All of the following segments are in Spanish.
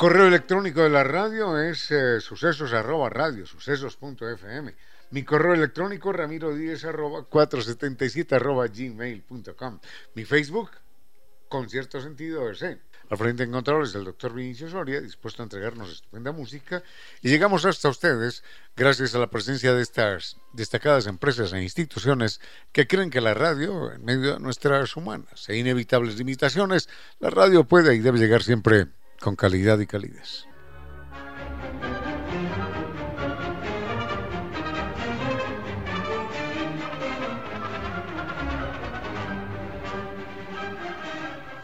Correo electrónico de la radio es eh, sucesos arroba radio, sucesos.fm. Mi correo electrónico ramiro 10 arroba 477 arroba gmail.com. Mi Facebook, con cierto sentido, es Al frente en controles el doctor Vinicio Soria, dispuesto a entregarnos estupenda música. Y llegamos hasta ustedes gracias a la presencia de estas destacadas empresas e instituciones que creen que la radio, en medio de nuestras humanas e inevitables limitaciones, la radio puede y debe llegar siempre con calidad y calidez.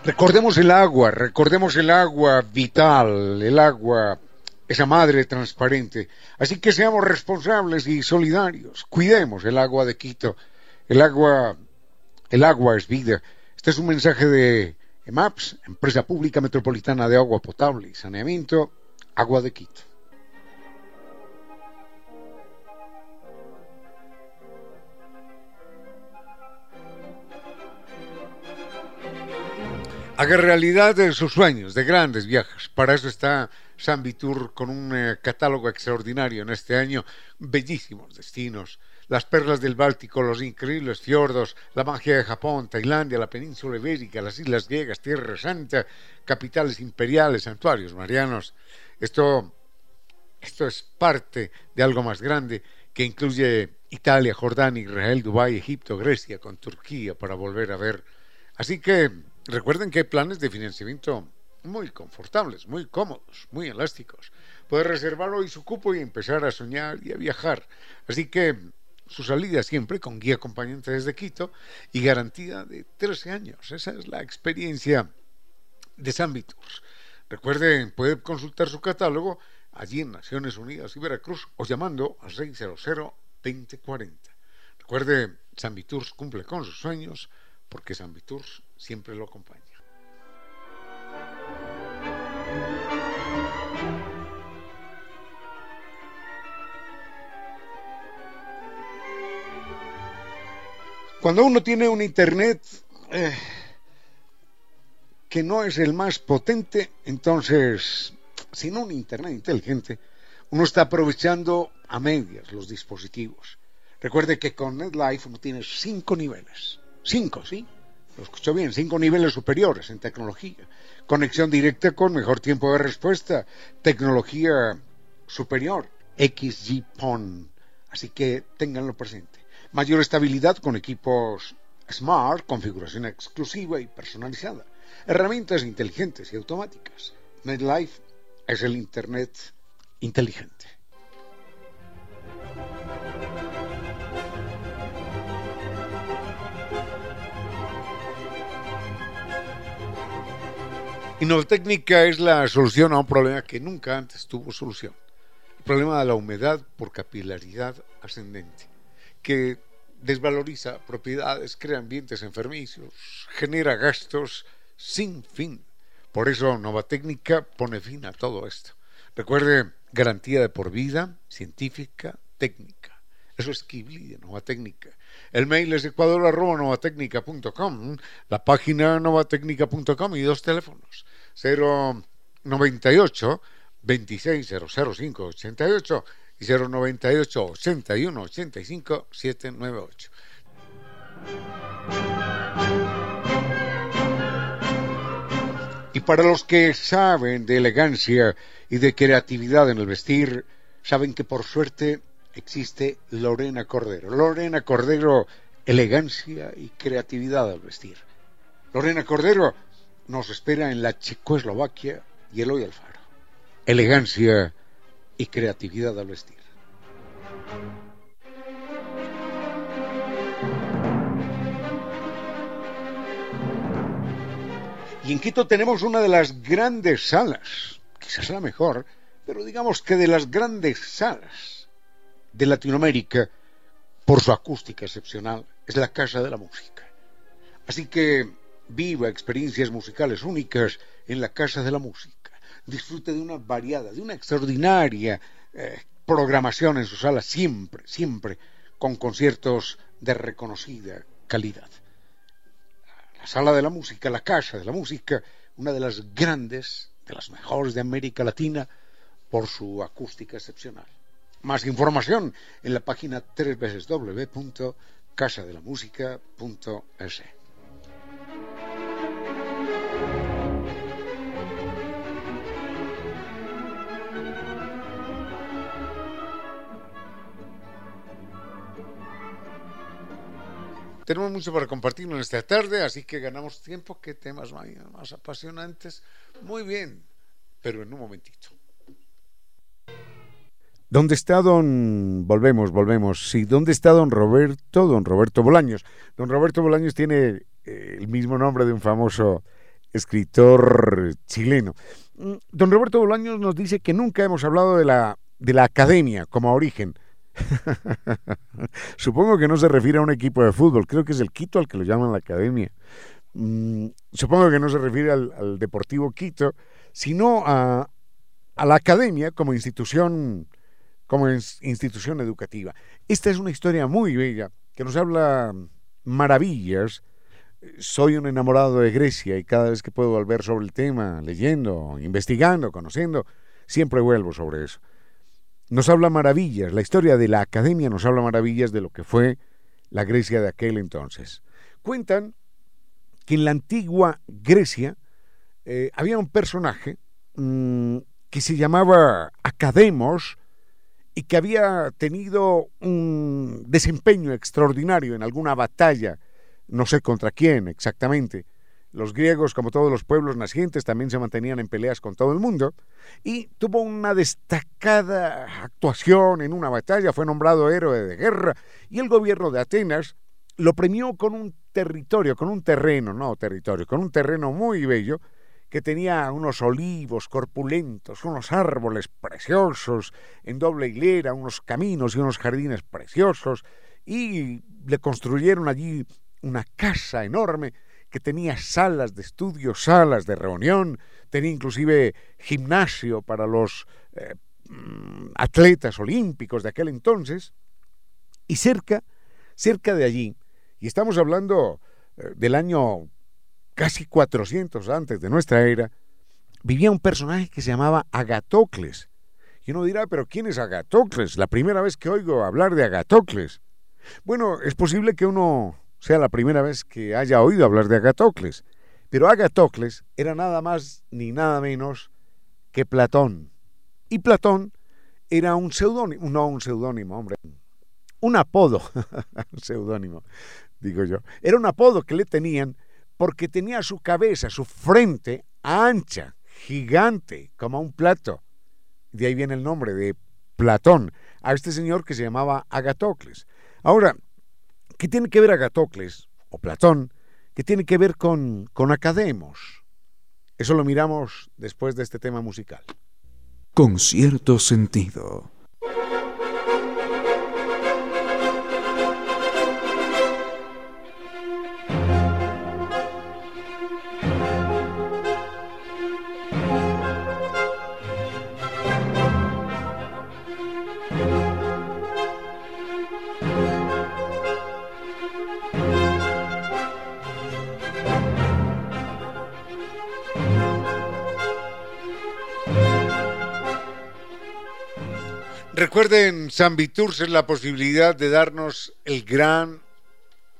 Recordemos el agua, recordemos el agua vital, el agua, esa madre transparente. Así que seamos responsables y solidarios. Cuidemos el agua de Quito. El agua, el agua es vida. Este es un mensaje de EMAPS, Empresa Pública Metropolitana de Agua Potable y Saneamiento, Agua de Quito. Haga realidad de sus sueños de grandes viajes. Para eso está San Vitur con un eh, catálogo extraordinario en este año, bellísimos destinos las perlas del Báltico, los increíbles fiordos, la magia de Japón, Tailandia, la península ibérica, las islas griegas, Tierra Santa, capitales imperiales, santuarios marianos. Esto, esto es parte de algo más grande que incluye Italia, Jordania, Israel, Dubái, Egipto, Grecia, con Turquía para volver a ver. Así que recuerden que hay planes de financiamiento muy confortables, muy cómodos, muy elásticos. Puede reservar hoy su cupo y empezar a soñar y a viajar. Así que su salida siempre con guía acompañante desde Quito y garantía de 13 años. Esa es la experiencia de San Tours. Recuerden, puede consultar su catálogo allí en Naciones Unidas y Veracruz o llamando al 600-2040. Recuerde, San Tours cumple con sus sueños porque San Tours siempre lo acompaña. Cuando uno tiene un Internet eh, que no es el más potente, entonces, sin un Internet inteligente, uno está aprovechando a medias los dispositivos. Recuerde que con NetLife uno tiene cinco niveles. Cinco, ¿sí? Lo escuchó bien, cinco niveles superiores en tecnología. Conexión directa con mejor tiempo de respuesta. Tecnología superior. XG-PON. Así que ténganlo presente mayor estabilidad con equipos smart, configuración exclusiva y personalizada, herramientas inteligentes y automáticas. NetLife es el Internet inteligente. Innovatécnica es la solución a un problema que nunca antes tuvo solución. El problema de la humedad por capilaridad ascendente, que desvaloriza propiedades, crea ambientes enfermizos, genera gastos sin fin. Por eso Novatécnica pone fin a todo esto. Recuerde, garantía de por vida, científica, técnica. Eso es Kibli de Novatecnica. El mail es ecuador.novatecnica.com, la página novatecnica.com y dos teléfonos. 098 2600588 88 y 098 81 85 798. Y para los que saben de elegancia y de creatividad en el vestir, saben que por suerte existe Lorena Cordero. Lorena Cordero, elegancia y creatividad al vestir. Lorena Cordero nos espera en la Checoslovaquia y Eloy Alfaro. Elegancia y creatividad al vestir. Y en Quito tenemos una de las grandes salas, quizás la mejor, pero digamos que de las grandes salas de Latinoamérica, por su acústica excepcional, es la Casa de la Música. Así que viva experiencias musicales únicas en la Casa de la Música. Disfrute de una variada, de una extraordinaria eh, programación en su sala, siempre, siempre con conciertos de reconocida calidad. La Sala de la Música, la Casa de la Música, una de las grandes, de las mejores de América Latina, por su acústica excepcional. Más información en la página www.casadelamusica.es. Tenemos mucho para compartir en esta tarde, así que ganamos tiempo. ¿Qué temas más apasionantes? Muy bien, pero en un momentito. ¿Dónde está don... Volvemos, volvemos. Sí, ¿dónde está don Roberto? Don Roberto Bolaños. Don Roberto Bolaños tiene eh, el mismo nombre de un famoso escritor chileno. Mm, don Roberto Bolaños nos dice que nunca hemos hablado de la, de la academia como origen. Supongo que no se refiere a un equipo de fútbol, creo que es el Quito al que lo llaman la academia. Mm, supongo que no se refiere al, Deportivo Quito, sino a, a, la academia como institución, como institución educativa. Esta es una historia muy bella que nos habla maravillas. Soy un enamorado de Grecia y cada vez que puedo volver sobre el tema, leyendo, investigando, conociendo, siempre vuelvo sobre eso nos habla maravillas, la historia de la academia nos habla maravillas de lo que fue la Grecia de aquel entonces. Cuentan que en la antigua Grecia eh, había un personaje mm, que se llamaba Academos y que había tenido un desempeño extraordinario en alguna batalla, no sé contra quién exactamente, los griegos, como todos los pueblos nacientes, también se mantenían en peleas con todo el mundo y tuvo una destacada actuación en una batalla, fue nombrado héroe de guerra y el gobierno de Atenas lo premió con un territorio, con un terreno, no territorio, con un terreno muy bello que tenía unos olivos corpulentos, unos árboles preciosos en doble hilera, unos caminos y unos jardines preciosos y le construyeron allí una casa enorme que tenía salas de estudio, salas de reunión, tenía inclusive gimnasio para los eh, mm, atletas olímpicos de aquel entonces, y cerca, cerca de allí, y estamos hablando eh, del año casi 400 antes de nuestra era, vivía un personaje que se llamaba Agatocles. Y uno dirá, pero ¿quién es Agatocles? La primera vez que oigo hablar de Agatocles. Bueno, es posible que uno sea la primera vez que haya oído hablar de Agatocles. Pero Agatocles era nada más ni nada menos que Platón. Y Platón era un seudónimo, no un seudónimo, hombre, un apodo, un seudónimo, digo yo. Era un apodo que le tenían porque tenía su cabeza, su frente ancha, gigante, como un plato. De ahí viene el nombre de Platón, a este señor que se llamaba Agatocles. Ahora, ¿Qué tiene que ver Agatocles o Platón? ¿Qué tiene que ver con, con Academos? Eso lo miramos después de este tema musical. Con cierto sentido. Recuerden, San Viturs es la posibilidad de darnos el gran,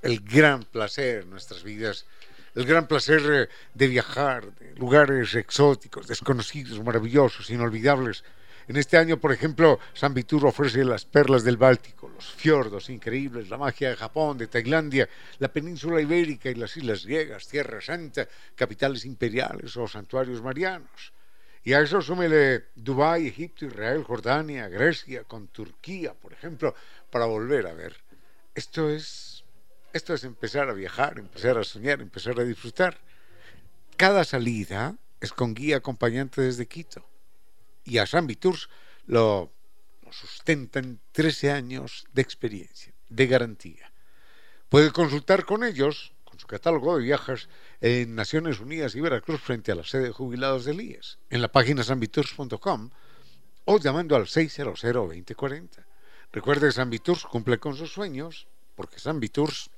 el gran placer en nuestras vidas, el gran placer eh, de viajar, de lugares exóticos, desconocidos, maravillosos, inolvidables. En este año, por ejemplo, San Vitur ofrece las perlas del Báltico, los fiordos increíbles, la magia de Japón, de Tailandia, la península ibérica y las islas griegas, Tierra Santa, capitales imperiales o santuarios marianos. Y a eso súmele Dubái, Egipto, Israel, Jordania, Grecia, con Turquía, por ejemplo, para volver a ver. Esto es, esto es empezar a viajar, empezar a soñar, empezar a disfrutar. Cada salida es con guía acompañante desde Quito. Y a San Tours lo, lo sustentan 13 años de experiencia, de garantía. Puede consultar con ellos, su catálogo de viajes, en Naciones Unidas y Veracruz frente a la sede de jubilados del IES, en la página sanviturs.com o llamando al 600-2040. Recuerde que San Viturs cumple con sus sueños porque San Viturs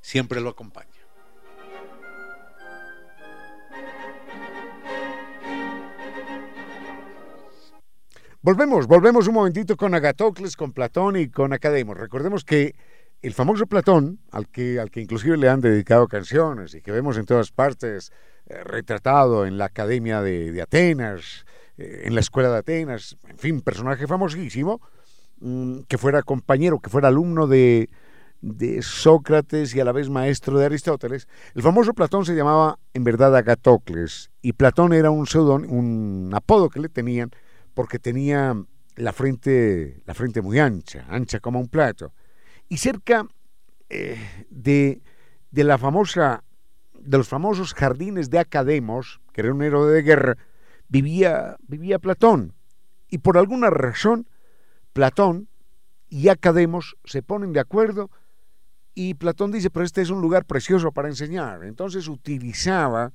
siempre lo acompaña. Volvemos, volvemos un momentito con Agatocles, con Platón y con Academos. Recordemos que el famoso Platón, al que, al que inclusive le han dedicado canciones y que vemos en todas partes eh, retratado en la Academia de, Atenas, eh, en la Escuela de Atenas, en fin, personaje famosísimo, mm, que fuera compañero, que fuera alumno de, de Sócrates y a la vez maestro de Aristóteles. El famoso Platón se llamaba en verdad Agatocles y Platón era un pseudón, un apodo que le tenían porque tenía la frente, la frente muy ancha, ancha como un plato y cerca eh, de, de, la famosa, de los famosos jardines de Academos, que era un héroe de guerra, vivía, vivía Platón. Y por alguna razón, Platón y Academos se ponen de acuerdo y Platón dice, pero este es un lugar precioso para enseñar. Entonces utilizaba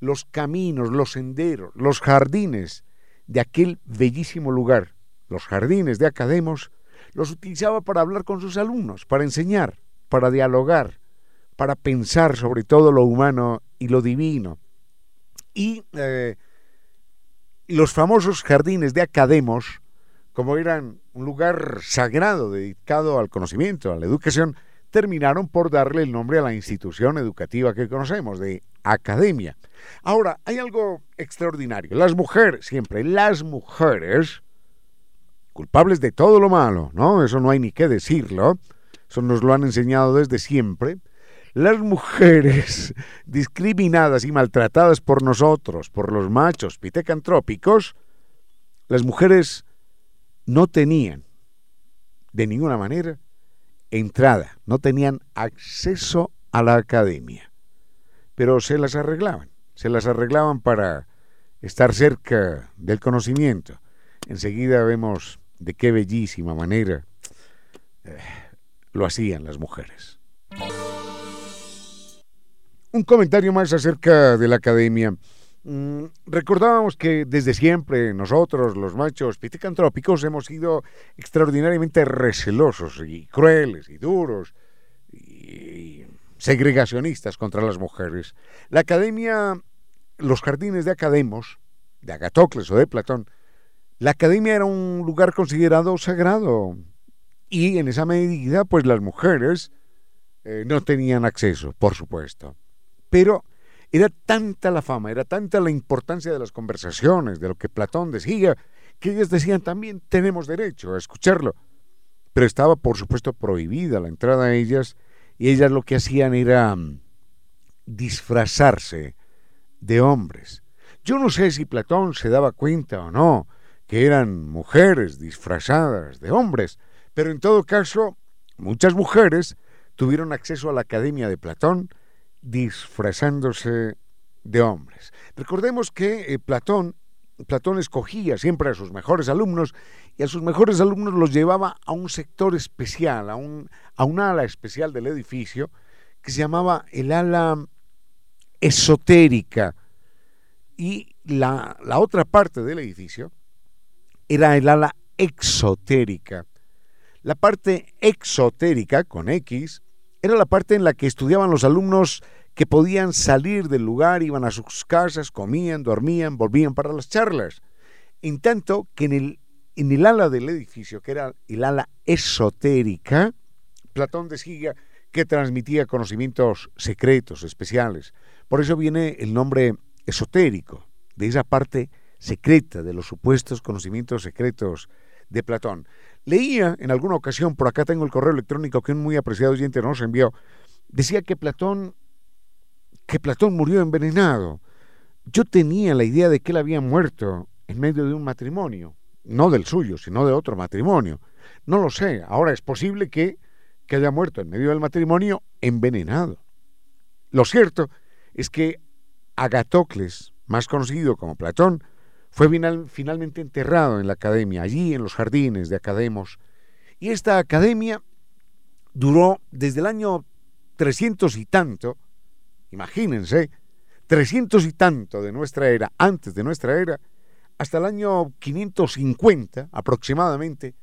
los caminos, los senderos, los jardines de aquel bellísimo lugar, los jardines de Academos, los utilizaba para hablar con sus alumnos, para enseñar, para dialogar, para pensar sobre todo lo humano y lo divino. Y eh, los famosos jardines de Academos, como eran un lugar sagrado dedicado al conocimiento, a la educación, terminaron por darle el nombre a la institución educativa que conocemos, de academia. Ahora, hay algo extraordinario. Las mujeres, siempre, las mujeres, culpables de todo lo malo, ¿no? Eso no hay ni que decirlo, eso nos lo han enseñado desde siempre. Las mujeres discriminadas y maltratadas por nosotros, por los machos pitecantrópicos, las mujeres no tenían de ninguna manera entrada, no tenían acceso a la academia, pero se las arreglaban, se las arreglaban para estar cerca del conocimiento. Enseguida vemos de qué bellísima manera eh, lo hacían las mujeres. Un comentario más acerca de la academia. Mm, recordábamos que desde siempre nosotros, los machos pitecantrópicos, hemos sido extraordinariamente recelosos y crueles y duros y segregacionistas contra las mujeres. La academia, los jardines de Academos, de Agatocles o de Platón, la academia era un lugar considerado sagrado y en esa medida pues las mujeres eh, no tenían acceso, por supuesto. Pero era tanta la fama, era tanta la importancia de las conversaciones, de lo que Platón decía, que ellas decían también tenemos derecho a escucharlo. Pero estaba por supuesto prohibida la entrada a ellas y ellas lo que hacían era mm, disfrazarse de hombres. Yo no sé si Platón se daba cuenta o no, que eran mujeres disfrazadas de hombres, pero en todo caso, muchas mujeres tuvieron acceso a la Academia de Platón disfrazándose de hombres. Recordemos que eh, Platón, Platón escogía siempre a sus mejores alumnos y a sus mejores alumnos los llevaba a un sector especial, a, un, a ala especial del edificio que se llamaba el ala esotérica. Y la, la otra parte del edificio era el ala exotérica. La parte exotérica, con X, era la parte en la que estudiaban los alumnos que podían salir del lugar, iban a sus casas, comían, dormían, volvían para las charlas. En tanto que en el, en el ala del edificio, que era el ala esotérica, Platón decía que transmitía conocimientos secretos, especiales. Por eso viene el nombre esotérico, de esa parte secreta, de los supuestos conocimientos secretos de Platón. Leía en alguna ocasión, por acá tengo el correo electrónico que un muy apreciado oyente nos envió, decía que Platón, que Platón murió envenenado. Yo tenía la idea de que él había muerto en medio de un matrimonio, no del suyo, sino de otro matrimonio. No lo sé, ahora es posible que, que haya muerto en medio del matrimonio envenenado. Lo cierto es que Agatocles, más conocido como Platón, fue finalmente enterrado en la academia, allí en los jardines de Academos. Y esta academia duró desde el año 300 y tanto, imagínense, 300 y tanto de nuestra era, antes de nuestra era, hasta el año 550 aproximadamente,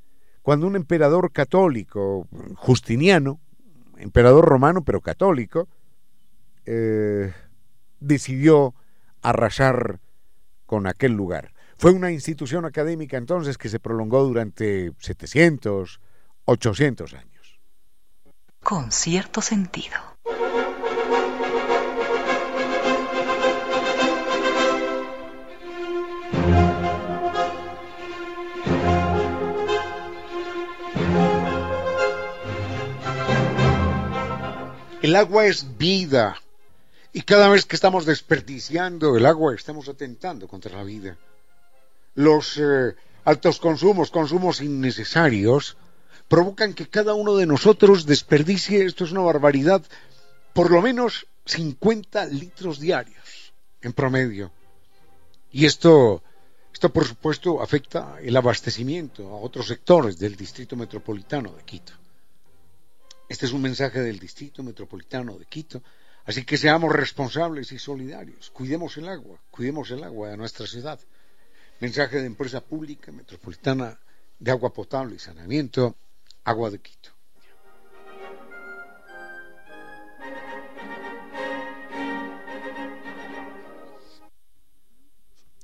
cuando un emperador católico, Justiniano, emperador romano pero católico, eh, decidió arrasar con aquel lugar. Fue una institución académica entonces que se prolongó durante 700, 800 años. Con cierto sentido. El agua es vida. Y cada vez que estamos desperdiciando el agua, estamos atentando contra la vida. Los eh, altos consumos, consumos innecesarios, provocan que cada uno de nosotros desperdicie, esto es una barbaridad, por lo menos 50 litros diarios en promedio. Y esto, esto por supuesto afecta el abastecimiento a otros sectores del Distrito Metropolitano de Quito. Este es un mensaje del Distrito Metropolitano de Quito Así que seamos responsables y solidarios. Cuidemos el agua, cuidemos el agua de nuestra ciudad. Mensaje de empresa pública metropolitana de agua potable y saneamiento, Agua de Quito.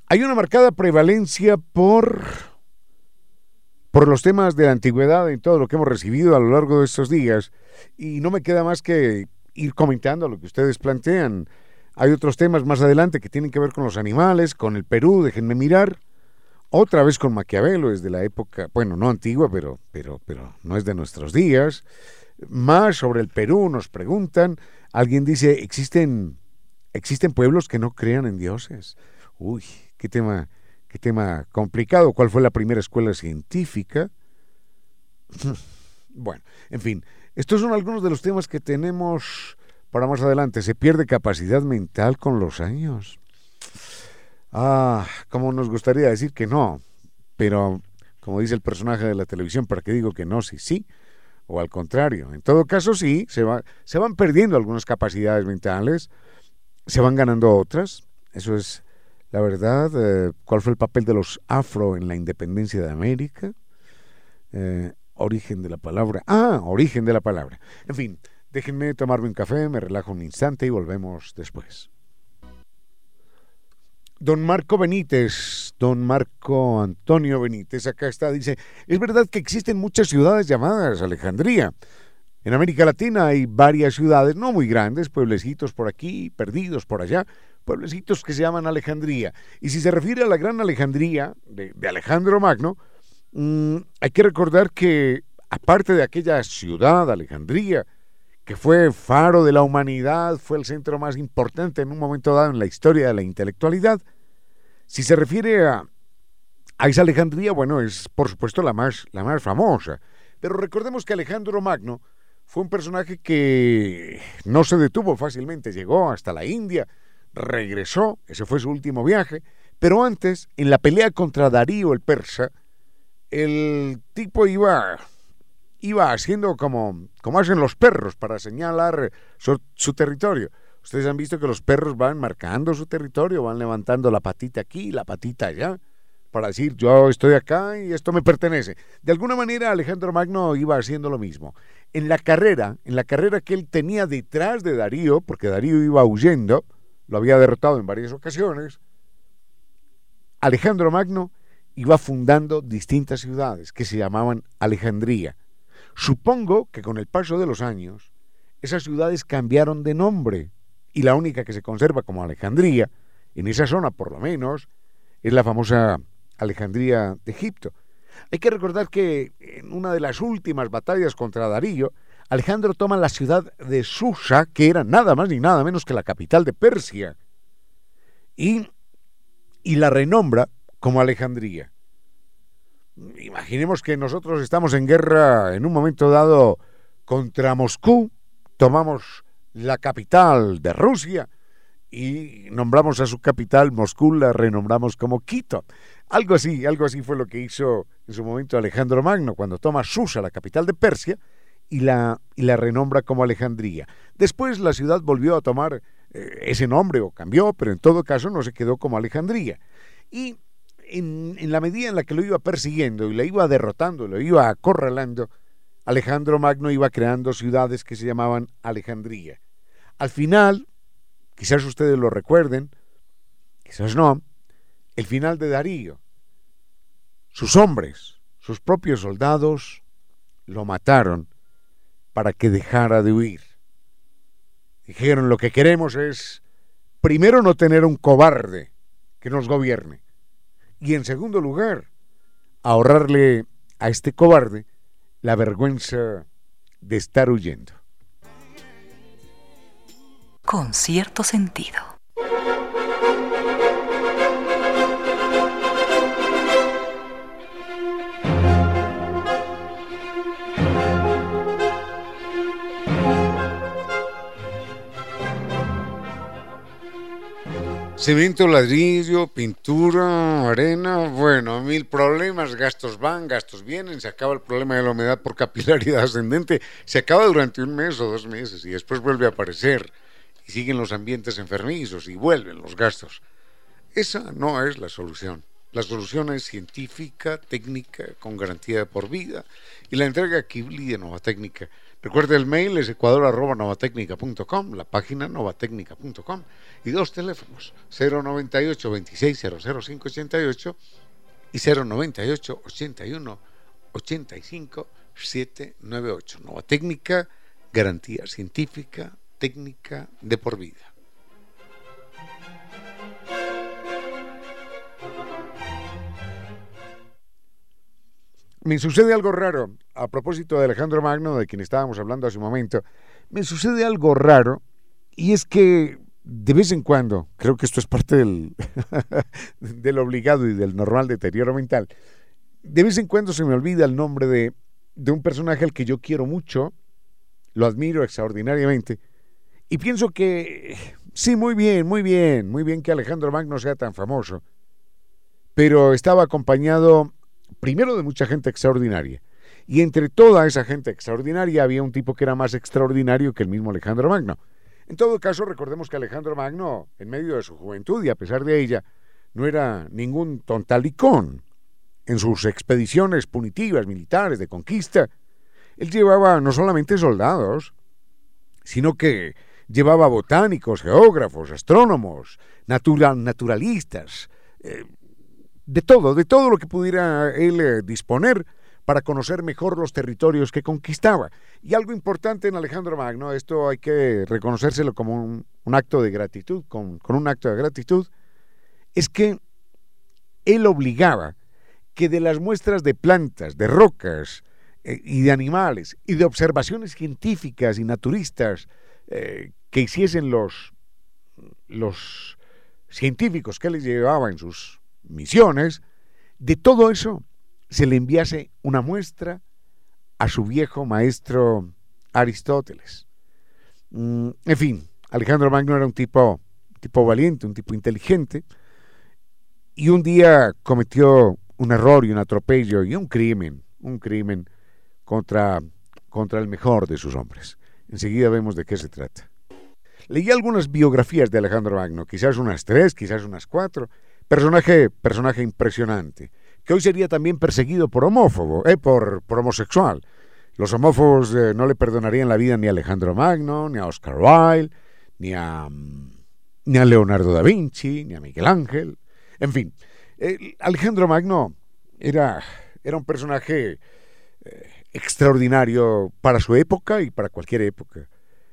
Hay una marcada prevalencia por, por los temas de la antigüedad en todo lo que hemos recibido a lo largo de estos días y no me queda más que ir comentando lo que ustedes plantean. Hay otros temas más adelante que tienen que ver con los animales, con el Perú, déjenme mirar. Otra vez con Maquiavelo, es de la época, bueno, no antigua, pero, pero, pero no es de nuestros días. Más sobre el Perú nos preguntan. Alguien dice, ¿existen, existen pueblos que no crean en dioses? Uy, qué tema, qué tema complicado. ¿Cuál fue la primera escuela científica? bueno, en fin, estos son algunos de los temas que tenemos para más adelante. Se pierde capacidad mental con los años. Ah, como nos gustaría decir que no, pero como dice el personaje de la televisión, ¿para qué digo que no? Sí, sí, o al contrario. En todo caso, sí, se, va, se van perdiendo algunas capacidades mentales, se van ganando otras. Eso es la verdad. Eh, ¿Cuál fue el papel de los afro en la independencia de América? Eh, origen de la palabra. Ah, origen de la palabra. En fin, déjenme tomarme un café, me relajo un instante y volvemos después. Don Marco Benítez, don Marco Antonio Benítez, acá está, dice, es verdad que existen muchas ciudades llamadas Alejandría. En América Latina hay varias ciudades, no muy grandes, pueblecitos por aquí, perdidos por allá, pueblecitos que se llaman Alejandría. Y si se refiere a la gran Alejandría de, de Alejandro Magno, Mm, hay que recordar que, aparte de aquella ciudad, Alejandría, que fue faro de la humanidad, fue el centro más importante en un momento dado en la historia de la intelectualidad, si se refiere a, a esa Alejandría, bueno, es por supuesto la más, la más famosa. Pero recordemos que Alejandro Magno fue un personaje que no se detuvo fácilmente, llegó hasta la India, regresó, ese fue su último viaje, pero antes, en la pelea contra Darío el persa, el tipo iba, iba haciendo como, como hacen los perros para señalar su, su territorio. Ustedes han visto que los perros van marcando su territorio, van levantando la patita aquí, la patita allá, para decir yo estoy acá y esto me pertenece. De alguna manera Alejandro Magno iba haciendo lo mismo. En la carrera, en la carrera que él tenía detrás de Darío, porque Darío iba huyendo, lo había derrotado en varias ocasiones, Alejandro Magno iba fundando distintas ciudades que se llamaban Alejandría. Supongo que con el paso de los años, esas ciudades cambiaron de nombre y la única que se conserva como Alejandría, en esa zona por lo menos, es la famosa Alejandría de Egipto. Hay que recordar que en una de las últimas batallas contra Darío, Alejandro toma la ciudad de Susa, que era nada más ni nada menos que la capital de Persia, y, y la renombra como Alejandría. Imaginemos que nosotros estamos en guerra en un momento dado contra Moscú, tomamos la capital de Rusia y nombramos a su capital Moscú, la renombramos como Quito. Algo así, algo así fue lo que hizo en su momento Alejandro Magno cuando toma Susa, la capital de Persia, y la, y la renombra como Alejandría. Después la ciudad volvió a tomar eh, ese nombre o cambió, pero en todo caso no se quedó como Alejandría. Y en, la medida en la que lo iba persiguiendo y lo iba derrotando, lo iba acorralando, Alejandro Magno iba creando ciudades que se llamaban Alejandría. Al final, quizás ustedes lo recuerden, quizás no, el final de Darío. Sus hombres, sus propios soldados, lo mataron para que dejara de huir. Dijeron, lo que queremos es, primero, no tener un cobarde que nos gobierne. Y en segundo lugar, ahorrarle a este cobarde la vergüenza de estar huyendo. Con cierto sentido. Cemento, ladrillo, pintura, arena, bueno, mil problemas, gastos van, gastos vienen, se acaba el problema de la humedad por capilaridad ascendente, se acaba durante un mes o dos meses y después vuelve a aparecer y siguen los ambientes enfermizos y vuelven los gastos. Esa no es la solución. La solución es científica, técnica, con garantía por vida y la entrega Kibli de Nova Técnica. Recuerde el mail es ecuador.novatecnica.com, la página novatecnica.com y dos teléfonos, 098 26 588 y 098 81 85 798. Nova Técnica, garantía científica, técnica de por vida. Me sucede algo raro, a propósito de Alejandro Magno, de quien estábamos hablando hace un momento, me sucede algo raro y es que de vez en cuando, creo que esto es parte del, obligado y del normal deterioro mental, de vez en cuando se me olvida el nombre de, de un personaje al que yo quiero mucho, lo admiro extraordinariamente, y pienso que sí, muy bien, muy bien, muy bien que Alejandro Magno sea tan famoso, pero estaba acompañado primero de mucha gente extraordinaria, y entre toda esa gente extraordinaria había un tipo que era más extraordinario que el mismo Alejandro Magno. En todo caso, recordemos que Alejandro Magno, en medio de su juventud y a pesar de ella, no era ningún tontalicón. En sus expediciones punitivas militares de conquista, él llevaba no solamente soldados, sino que llevaba botánicos, geógrafos, astrónomos, natural, naturalistas, eh, de todo, de todo lo que pudiera él eh, disponer para conocer mejor los territorios que conquistaba. Y algo importante en Alejandro Magno, esto hay que reconocérselo como un, acto de gratitud, con, un acto de gratitud, es que él obligaba que de las muestras de plantas, de rocas eh, y de animales y de observaciones científicas y naturistas eh, que hiciesen los, los científicos que les llevaba en sus misiones, de todo eso se le enviase una muestra a su viejo maestro Aristóteles. Mm, en fin, Alejandro Magno era un tipo, tipo valiente, un tipo inteligente, y un día cometió un error y un atropello y un crimen, un crimen contra, contra el mejor de sus hombres. Enseguida vemos de qué se trata. Leí algunas biografías de Alejandro Magno, quizás unas tres, quizás unas cuatro. Personaje, personaje impresionante, que hoy sería también perseguido por homófobo, eh, por, por homosexual. Los homófobos eh, no le perdonarían la vida ni a Alejandro Magno, ni a Oscar Wilde, ni a, ni a Leonardo da Vinci, ni a Miguel Ángel. En fin, Alejandro Magno era, era un personaje eh, extraordinario para su época y para cualquier época.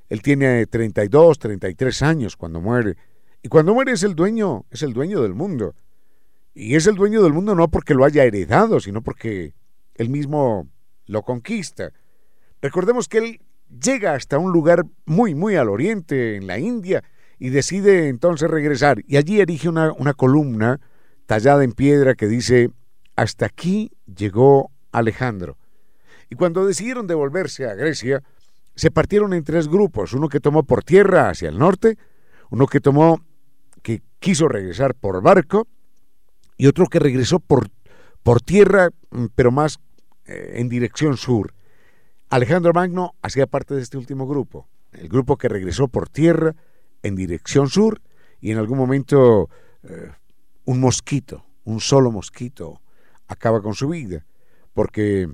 Él tiene 32, 33 años cuando muere. Y cuando muere es el dueño, es el dueño del mundo. Y es el dueño del mundo no porque lo haya heredado, sino porque él mismo lo conquista. Recordemos que él llega hasta un lugar muy, muy al oriente, en la India, y decide entonces regresar. Y allí erige una, una columna tallada en piedra que dice, hasta aquí llegó Alejandro. Y cuando decidieron devolverse a Grecia, se partieron en tres grupos, uno que tomó por tierra hacia el norte, uno que tomó, quiso regresar por barco, y otro que regresó por, por tierra, mm, pero más eh, en dirección sur. Alejandro Magno hacía parte de este último grupo, el grupo que regresó por tierra en dirección sur y en algún momento eh, un mosquito, un solo mosquito, acaba con su vida porque,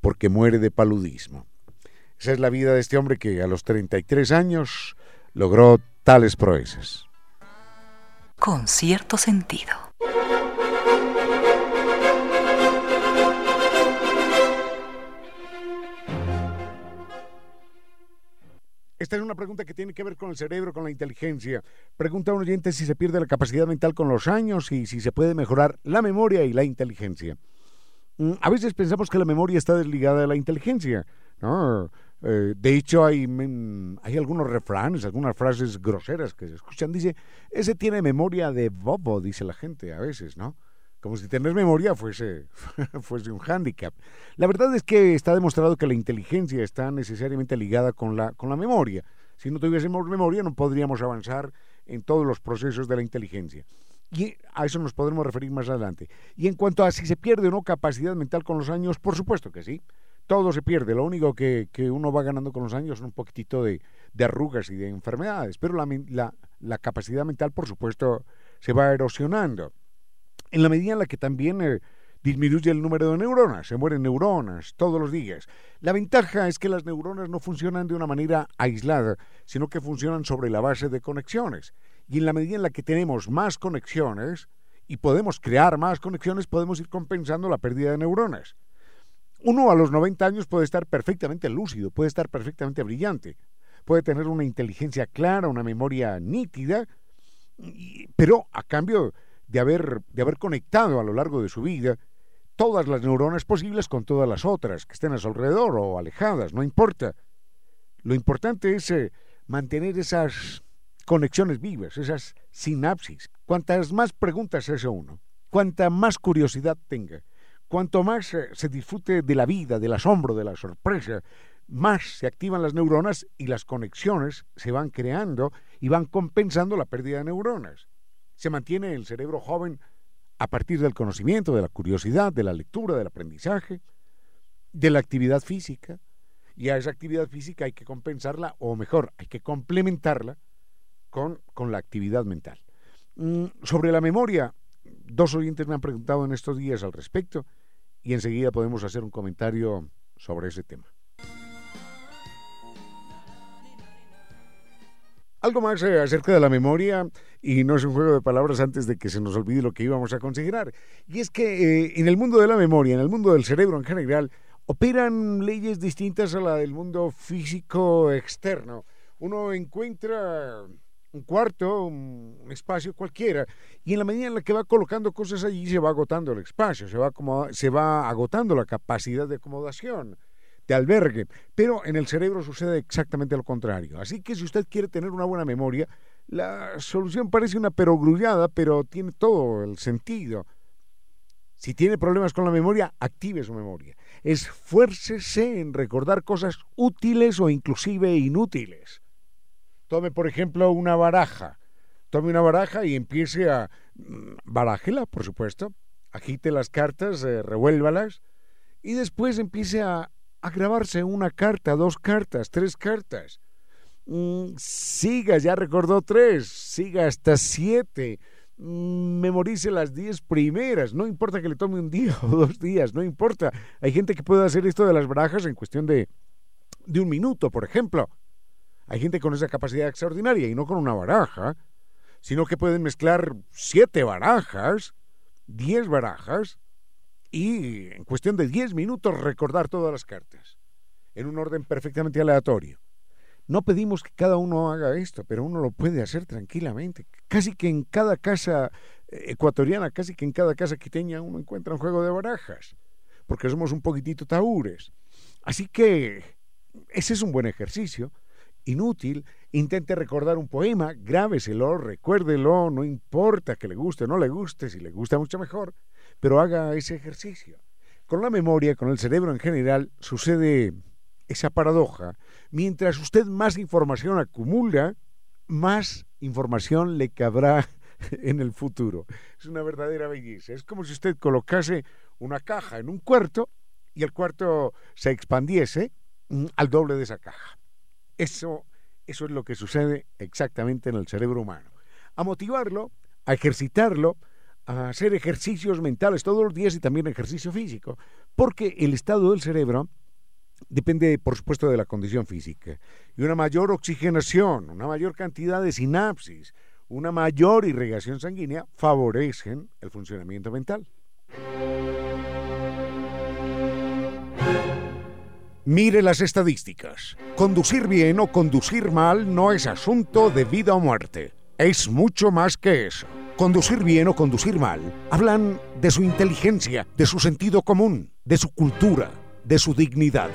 porque muere de paludismo. Esa es la vida de este hombre que a los 33 años logró tales proezas. Con cierto sentido. Esta es una pregunta que tiene que ver con el cerebro, con la inteligencia. Pregunta a un oyente si se pierde la capacidad mental con los años y si se puede mejorar la memoria y la inteligencia. Mm, a veces pensamos que la memoria está desligada de la inteligencia. ¿no? Eh, de hecho, hay, hay algunos refranes, algunas frases groseras que se escuchan. Dice, ese tiene memoria de bobo, dice la gente a veces, ¿no? como si tener memoria fuese, fuese un hándicap. La verdad es que está demostrado que la inteligencia está necesariamente ligada con la, con la memoria. Si no tuviésemos memoria no podríamos avanzar en todos los procesos de la inteligencia. Y a eso nos podremos referir más adelante. Y en cuanto a si se pierde o no capacidad mental con los años, por supuesto que sí. Todo se pierde. Lo único que, uno va ganando con los años es un poquitito de, arrugas y de enfermedades. Pero la, la capacidad mental, por supuesto, se va erosionando en la medida en la que también eh, disminuye el número de neuronas, se mueren neuronas todos los días. La ventaja es que las neuronas no funcionan de una manera aislada, sino que funcionan sobre la base de conexiones. Y en la medida en la que tenemos más conexiones y podemos crear más conexiones, podemos ir compensando la pérdida de neuronas. Uno a los 90 años puede estar perfectamente lúcido, puede estar perfectamente brillante, puede tener una inteligencia clara, una memoria nítida, pero a cambio de haber, de haber conectado a lo largo de su vida todas las neuronas posibles con todas las otras que estén a su alrededor o alejadas, no importa. Lo importante es eh, mantener esas conexiones vivas, esas sinapsis. Cuantas más preguntas hace uno, cuanta más curiosidad tenga, cuanto más eh, se disfrute de la vida, del asombro, de la sorpresa, más se activan las neuronas y las conexiones se van creando y van compensando la pérdida de neuronas. Se mantiene el cerebro joven a partir del conocimiento, de la curiosidad, de la lectura, del aprendizaje, de la actividad física. Y a esa actividad física hay que compensarla, o mejor, hay que complementarla con, con la actividad mental. Mm, sobre la memoria, dos oyentes me han preguntado en estos días al respecto y enseguida podemos hacer un comentario sobre ese tema. Algo más eh, acerca de la memoria, y no es un juego de palabras antes de que se nos olvide lo que íbamos a considerar. Y es que eh, en el mundo de la memoria, en el mundo del cerebro en general, operan leyes distintas a la del mundo físico externo. Uno encuentra un cuarto, un espacio cualquiera, y en la medida en la que va colocando cosas allí se va agotando el espacio, se va, se va agotando la capacidad de acomodación de albergue. Pero en el cerebro sucede exactamente lo contrario. Así que si usted quiere tener una buena memoria, la solución parece una perogrullada, pero tiene todo el sentido. Si tiene problemas con la memoria, active su memoria. Esfuércese en recordar cosas útiles o inclusive inútiles. Tome, por ejemplo, una baraja. tome una baraja y empiece a mm, barájela, por supuesto, agite las cartas, eh, revuélvalas y después empiece a, a, grabarse una carta, dos cartas, tres cartas. Mm, siga, ya recordó tres, siga hasta siete. Mm, memorice las diez primeras, no importa que le tome un día o dos días, no importa. Hay gente que puede hacer esto de las barajas en cuestión de, de un minuto, por ejemplo. Hay gente con esa capacidad extraordinaria y no con una baraja, sino que pueden mezclar siete barajas, diez barajas, y en cuestión de diez minutos recordar todas las cartas, en un orden perfectamente aleatorio. No pedimos que cada uno haga esto, pero uno lo puede hacer tranquilamente. Casi que en cada casa eh, ecuatoriana, casi que en cada casa quiteña uno encuentra un juego de barajas, porque somos un poquitito taúres. Así que ese es un buen ejercicio inútil, intente recordar un poema, grábeselo, recuérdelo, no importa que le guste o no le guste, si le gusta mucho mejor, pero haga ese ejercicio. Con la memoria, con el cerebro en general, sucede esa paradoja. Mientras usted más información acumula, más información le cabrá en el futuro. Es una verdadera belleza. Es como si usted colocase una caja en un cuarto y el cuarto se expandiese mm, al doble de esa caja. Eso, eso es lo que sucede exactamente en el cerebro humano. A motivarlo, a ejercitarlo, a hacer ejercicios mentales todos los días y también ejercicio físico, porque el estado del cerebro depende, por supuesto, de la condición física. Y una mayor oxigenación, una mayor cantidad de sinapsis, una mayor irrigación sanguínea favorecen el funcionamiento mental. Mire las estadísticas. Conducir bien o conducir mal no es asunto de vida o muerte. Es mucho más que eso. Conducir bien o conducir mal hablan de su inteligencia, de su sentido común, de su cultura, de su dignidad.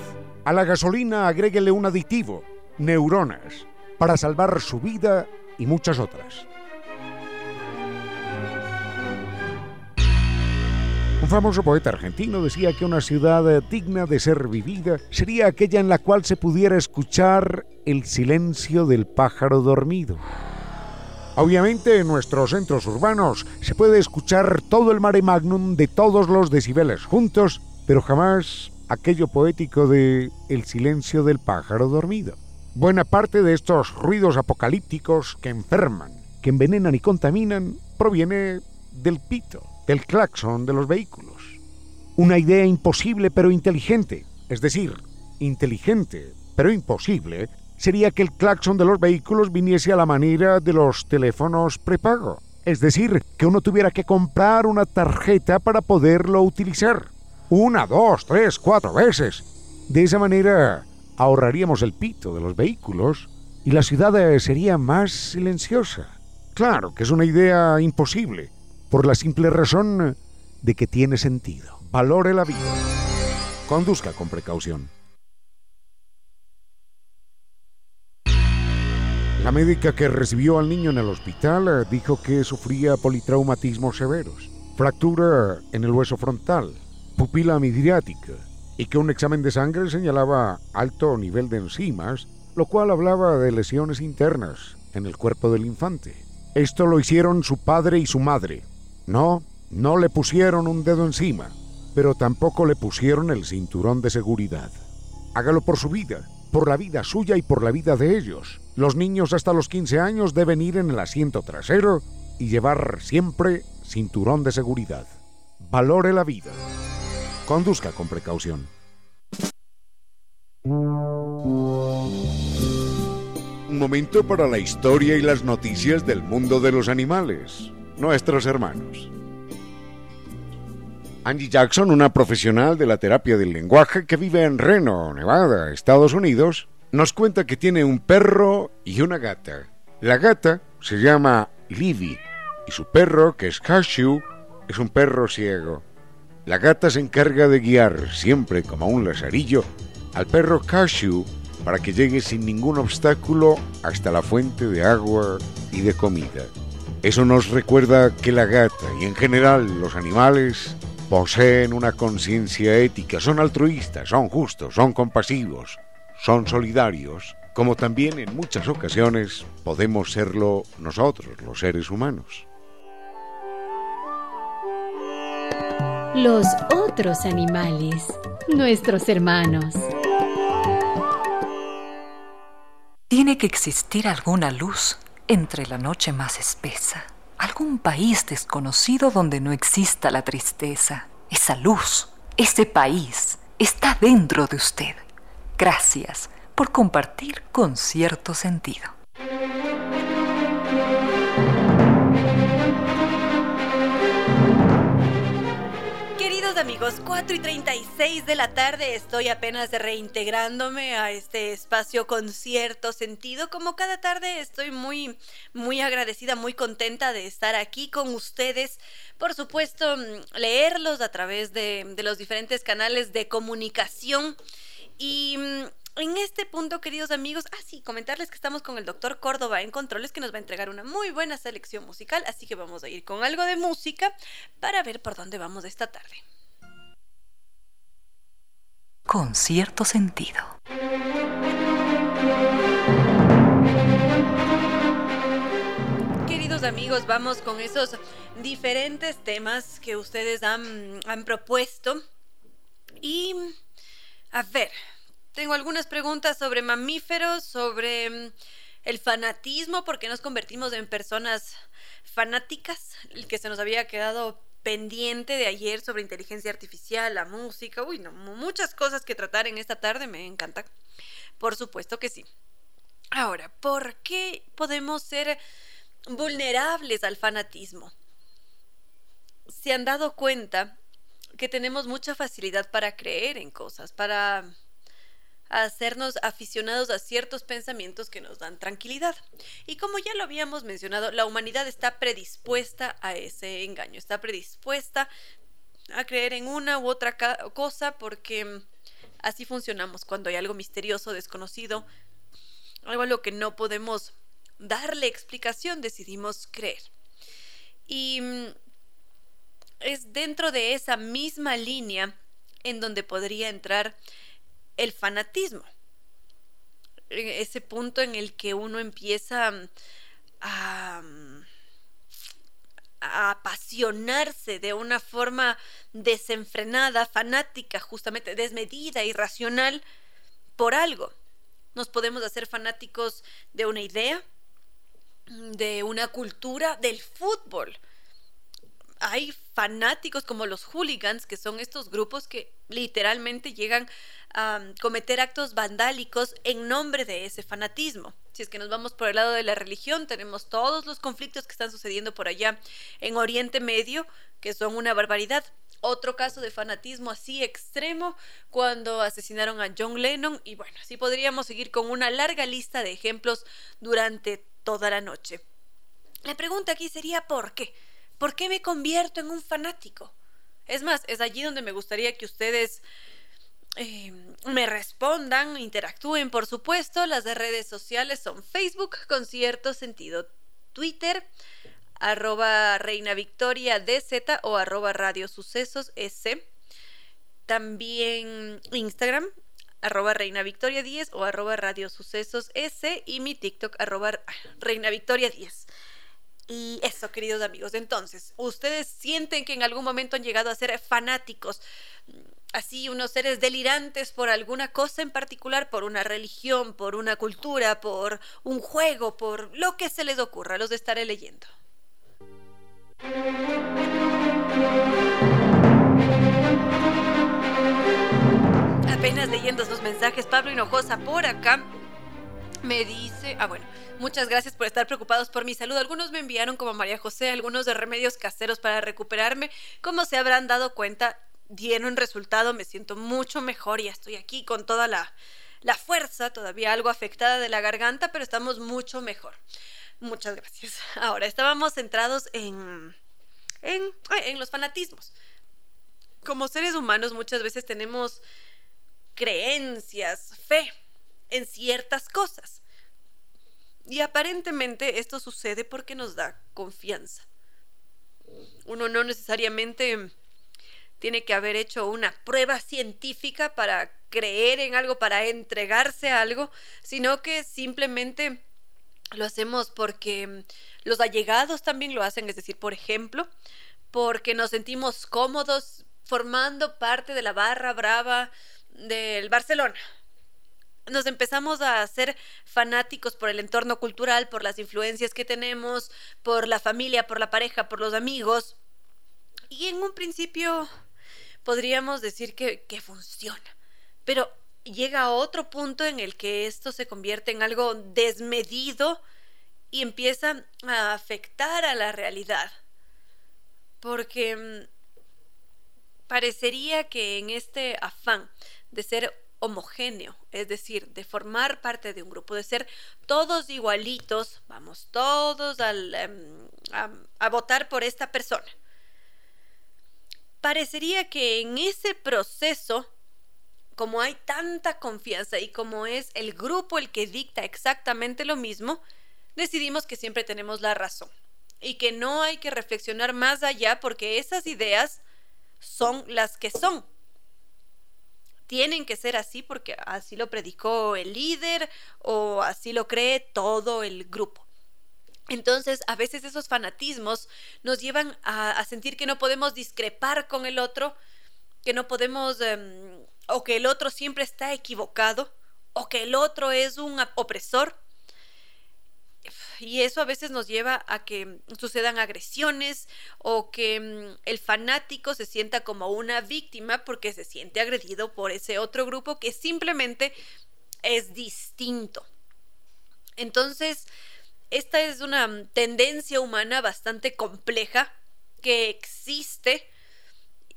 A la gasolina agréguele un aditivo, neuronas, para salvar su vida y muchas otras. Un famoso poeta argentino decía que una ciudad digna de ser vivida sería aquella en la cual se pudiera escuchar el silencio del pájaro dormido. Obviamente en nuestros centros urbanos se puede escuchar todo el mare magnum de todos los decibeles juntos, pero jamás aquello poético de el silencio del pájaro dormido. Buena parte de estos ruidos apocalípticos que enferman, que envenenan y contaminan, proviene del pito del claxon de los vehículos. Una idea imposible pero inteligente, es decir, inteligente pero imposible, sería que el claxon de los vehículos viniese a la manera de los teléfonos prepago. Es decir, que uno tuviera que comprar una tarjeta para poderlo utilizar. Una, dos, tres, cuatro veces. De esa manera ahorraríamos el pito de los vehículos y la ciudad sería más silenciosa. Claro que es una idea imposible, por la simple razón de que tiene sentido. Valore la vida. Conduzca con precaución. La médica que recibió al niño en el hospital dijo que sufría politraumatismos severos, fractura en el hueso frontal, pupila midriática y que un examen de sangre señalaba alto nivel de enzimas, lo cual hablaba de lesiones internas en el cuerpo del infante. Esto lo hicieron su padre y su madre, no, no le pusieron un dedo encima, pero tampoco le pusieron el cinturón de seguridad. Hágalo por su vida, por la vida suya y por la vida de ellos. Los niños hasta los 15 años deben ir en el asiento trasero y llevar siempre cinturón de seguridad. Valore la vida. Conduzca con precaución. Un momento para la historia y las noticias del mundo de los animales nuestros hermanos. Angie Jackson, una profesional de la terapia del lenguaje que vive en Reno, Nevada, Estados Unidos, nos cuenta que tiene un perro y una gata. La gata se llama Livy y su perro, que es Cashew, es un perro ciego. La gata se encarga de guiar, siempre como un lazarillo, al perro Cashew para que llegue sin ningún obstáculo hasta la fuente de agua y de comida. Eso nos recuerda que la gata y en general los animales poseen una conciencia ética, son altruistas, son justos, son compasivos, son solidarios, como también en muchas ocasiones podemos serlo nosotros, los seres humanos. Los otros animales, nuestros hermanos. Tiene que existir alguna luz entre la noche más espesa, algún país desconocido donde no exista la tristeza. Esa luz, ese país, está dentro de usted. Gracias por compartir con cierto sentido. Amigos, 4 y 36 de la tarde estoy apenas reintegrándome a este espacio con cierto sentido. Como cada tarde estoy muy, muy agradecida, muy contenta de estar aquí con ustedes. Por supuesto, mm, leerlos a través de, de los diferentes canales de comunicación. Y mm, en este punto, queridos amigos, ah, sí, comentarles que estamos con el doctor Córdoba en controles que nos va a entregar una muy buena selección musical, así que vamos a ir con algo de música para ver por dónde vamos esta tarde con cierto sentido. Queridos amigos, vamos con esos diferentes temas que ustedes han, propuesto. Y, a ver, tengo algunas preguntas sobre mamíferos, sobre mm, el fanatismo, porque nos convertimos en personas fanáticas, el que se nos había quedado pendiente de ayer sobre inteligencia artificial, la música, uy, no, muchas cosas que tratar en esta tarde, me encanta. Por supuesto que sí. Ahora, ¿por qué podemos ser vulnerables al fanatismo? Se han dado cuenta que tenemos mucha facilidad para creer en cosas, para a hacernos aficionados a ciertos pensamientos que nos dan tranquilidad. Y como ya lo habíamos mencionado, la humanidad está predispuesta a ese engaño, está predispuesta a creer en una u otra cosa porque así funcionamos cuando hay algo misterioso, desconocido, algo a lo que no podemos darle explicación, decidimos creer. Y mm, es dentro de esa misma línea en donde podría entrar el fanatismo. Ese punto en el que uno empieza a apasionarse de una forma desenfrenada, fanática, justamente desmedida, irracional, por algo. Nos podemos hacer fanáticos de una idea, de una cultura, del fútbol hay fanáticos como los hooligans, que son estos grupos que literalmente llegan a cometer actos vandálicos en nombre de ese fanatismo. Si es que nos vamos por el lado de la religión, tenemos todos los conflictos que están sucediendo por allá en Oriente Medio, que son una barbaridad. Otro caso de fanatismo así extremo cuando asesinaron a John Lennon y bueno, así podríamos seguir con una larga lista de ejemplos durante toda la noche. La pregunta aquí sería ¿por qué? ¿Por qué me convierto en un fanático? Es más, es allí donde me gustaría que ustedes eh, me respondan, interactúen, por supuesto. Las de redes sociales son Facebook con cierto sentido, Twitter, arroba Reina Victoria DZ o arroba Radio Sucesos S. También Instagram, arroba Reina Victoria 10 o arroba Radio Sucesos S y mi TikTok arroba Reina Victoria 10. Y eso, queridos amigos. Entonces, ¿ustedes sienten que en algún momento han llegado a ser fanáticos? Así, unos seres delirantes por alguna cosa en particular, por una religión, por una cultura, por un juego, por lo que se les ocurra. Los estaré leyendo. Apenas leyendo sus mensajes, Pablo Hinojosa por acá me dice, ah bueno, muchas gracias por estar preocupados por mi salud. Algunos me enviaron como María José algunos de remedios caseros para recuperarme. Como se habrán dado cuenta, dieron resultado, me siento mucho mejor y estoy aquí con toda la, la fuerza, todavía algo afectada de la garganta, pero estamos mucho mejor. Muchas gracias. Ahora, estábamos centrados en, en, en los fanatismos. Como seres humanos muchas veces tenemos creencias, fe en ciertas cosas. Y aparentemente esto sucede porque nos da confianza. Uno no necesariamente tiene que haber hecho una prueba científica para creer en algo, para entregarse a algo, sino que simplemente lo hacemos porque los allegados también lo hacen, es decir, por ejemplo, porque nos sentimos cómodos formando parte de la barra brava del Barcelona. Nos empezamos a ser fanáticos por el entorno cultural, por las influencias que tenemos, por la familia, por la pareja, por los amigos. Y en un principio podríamos decir que, que funciona. Pero llega a otro punto en el que esto se convierte en algo desmedido y empieza a afectar a la realidad. Porque mm, parecería que en este afán de ser homogéneo, es decir, de formar parte de un grupo, de ser todos igualitos, vamos todos em, a votar por esta persona. Parecería que en ese proceso como hay tanta confianza y como es el grupo el que dicta exactamente lo mismo, decidimos que siempre tenemos la razón y que no hay que reflexionar más allá porque esas ideas son las que son. Tienen que ser así porque así lo predicó el líder o así lo cree todo el grupo. Entonces, a veces esos fanatismos nos llevan a, sentir que no podemos discrepar con el otro, que no podemos em, o que el otro siempre está equivocado, o que el otro es un opresor. Y eso a veces nos lleva a que sucedan agresiones o que mm, el fanático se sienta como una víctima porque se siente agredido por ese otro grupo que simplemente es distinto. Entonces, esta es una tendencia humana bastante compleja que existe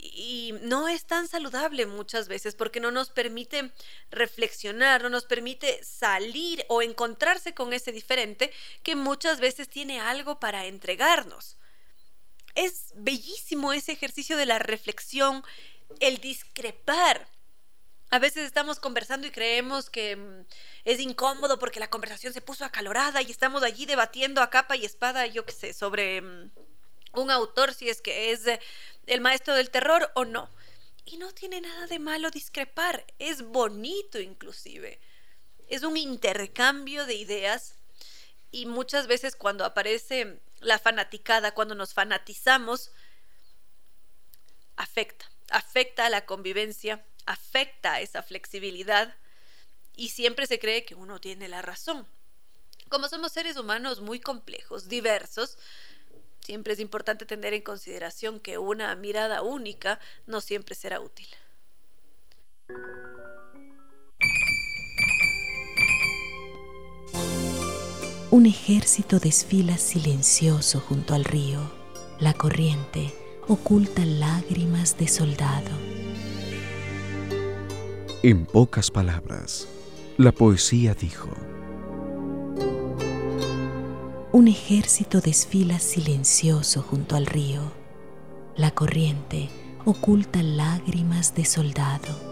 y no es tan saludable muchas veces porque no nos permite reflexionar, no nos permite salir o encontrarse con ese diferente que muchas veces tiene algo para entregarnos. Es bellísimo ese ejercicio de la reflexión, el discrepar. A veces estamos conversando y creemos que mm, es incómodo porque la conversación se puso acalorada y estamos allí debatiendo a capa y espada, yo qué sé, sobre mm, un autor, si es que es el maestro del terror o no. Y no tiene nada de malo discrepar, es bonito inclusive. Es un intercambio de ideas y muchas veces cuando aparece la fanaticada, cuando nos fanatizamos, afecta, afecta a la convivencia, afecta a esa flexibilidad y siempre se cree que uno tiene la razón. Como somos seres humanos muy complejos, diversos, Siempre es importante tener en consideración que una mirada única no siempre será útil. Un ejército desfila silencioso junto al río. La corriente oculta lágrimas de soldado. En pocas palabras, la poesía dijo, un ejército desfila silencioso junto al río. La corriente oculta lágrimas de soldado.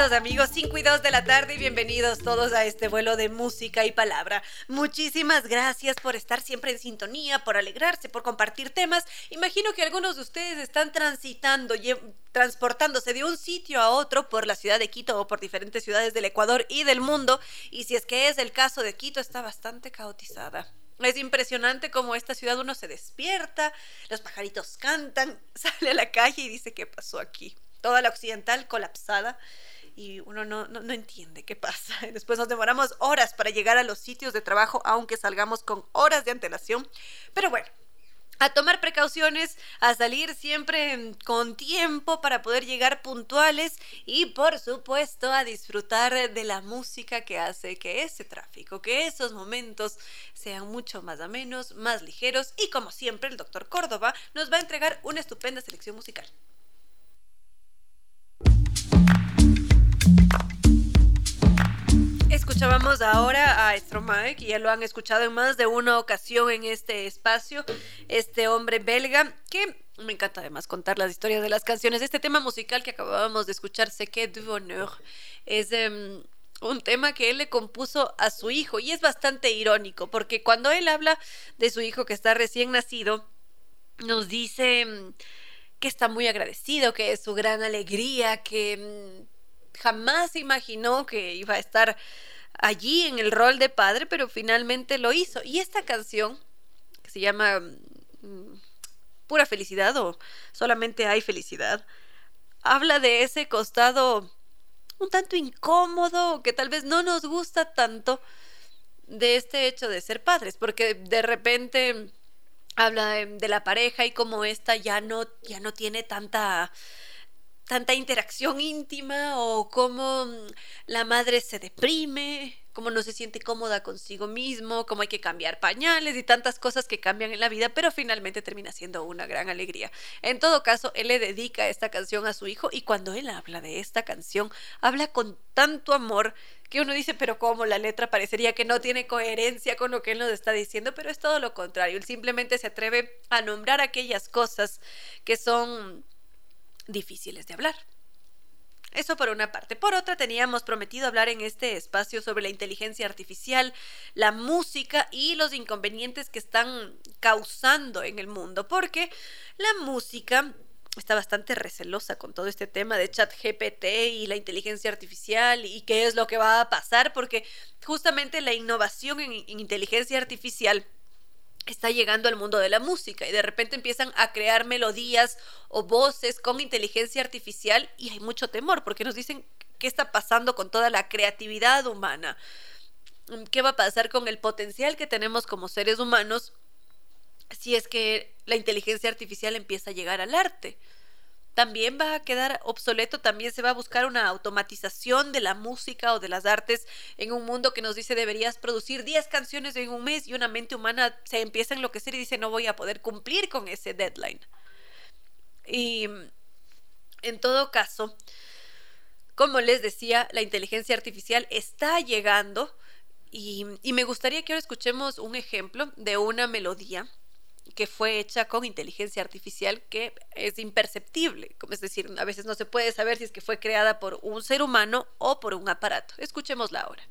Queridos amigos, 5 y 2 de la tarde y bienvenidos todos a este vuelo de música y palabra. Muchísimas gracias por estar siempre en sintonía, por alegrarse, por compartir temas. Imagino que algunos de ustedes están transitando, transportándose de un sitio a otro por la ciudad de Quito o por diferentes ciudades del Ecuador y del mundo. Y si es que es el caso de Quito, está bastante caotizada. Es impresionante cómo esta ciudad uno se despierta, los pajaritos cantan, sale a la calle y dice, ¿qué pasó aquí? Toda la occidental colapsada y uno no, no, entiende qué pasa. Después nos demoramos horas para llegar a los sitios de trabajo, aunque salgamos con horas de antelación. Pero bueno, a tomar precauciones, a salir siempre con tiempo para poder llegar puntuales y por supuesto a disfrutar de la música que hace que ese tráfico, que esos momentos sean mucho más amenos, más ligeros y como siempre el doctor Córdoba nos va a entregar una estupenda selección musical. Escuchábamos ahora a Stromae, que ya lo han escuchado en más de una ocasión en este espacio, este hombre belga, que me encanta además contar las historias de las canciones. Este tema musical que acabábamos de escuchar, Se que du bonheur, es um, un tema que él le compuso a su hijo y es bastante irónico, porque cuando él habla de su hijo que está recién nacido, nos dice um, que está muy agradecido, que es su gran alegría, que um, jamás imaginó que iba a estar allí en el rol de padre, pero finalmente lo hizo. Y esta canción, que se llama mm, Pura Felicidad o Solamente hay Felicidad, habla de ese costado un tanto incómodo, que tal vez no nos gusta tanto de este hecho de ser padres, porque de repente habla de, la pareja y como esta ya no, ya no tiene tanta tanta interacción íntima o cómo mm, la madre se deprime, cómo no se siente cómoda consigo mismo, cómo hay que cambiar pañales y tantas cosas que cambian en la vida, pero finalmente termina siendo una gran alegría. En todo caso, él le dedica esta canción a su hijo y cuando él habla de esta canción, habla con tanto amor que uno dice, pero cómo la letra parecería que no tiene coherencia con lo que él nos está diciendo, pero es todo lo contrario, él simplemente se atreve a nombrar aquellas cosas que son difíciles de hablar. Eso por una parte. Por otra, teníamos prometido hablar en este espacio sobre la inteligencia artificial, la música y los inconvenientes que están causando en el mundo, porque la música está bastante recelosa con todo este tema de chat GPT y la inteligencia artificial y qué es lo que va a pasar, porque justamente la innovación en, en inteligencia artificial está llegando al mundo de la música y de repente empiezan a crear melodías o voces con inteligencia artificial y hay mucho temor porque nos dicen qué está pasando con toda la creatividad humana, qué va a pasar con el potencial que tenemos como seres humanos si es que la inteligencia artificial empieza a llegar al arte también va a quedar obsoleto, también se va a buscar una automatización de la música o de las artes en un mundo que nos dice deberías producir 10 canciones en un mes y una mente humana se empieza a enloquecer y dice no voy a poder cumplir con ese deadline. Y en todo caso, como les decía, la inteligencia artificial está llegando y, y me gustaría que ahora escuchemos un ejemplo de una melodía que fue hecha con inteligencia artificial que es imperceptible, es decir, a veces no se puede saber si es que fue creada por un ser humano o por un aparato. Escuchémosla ahora.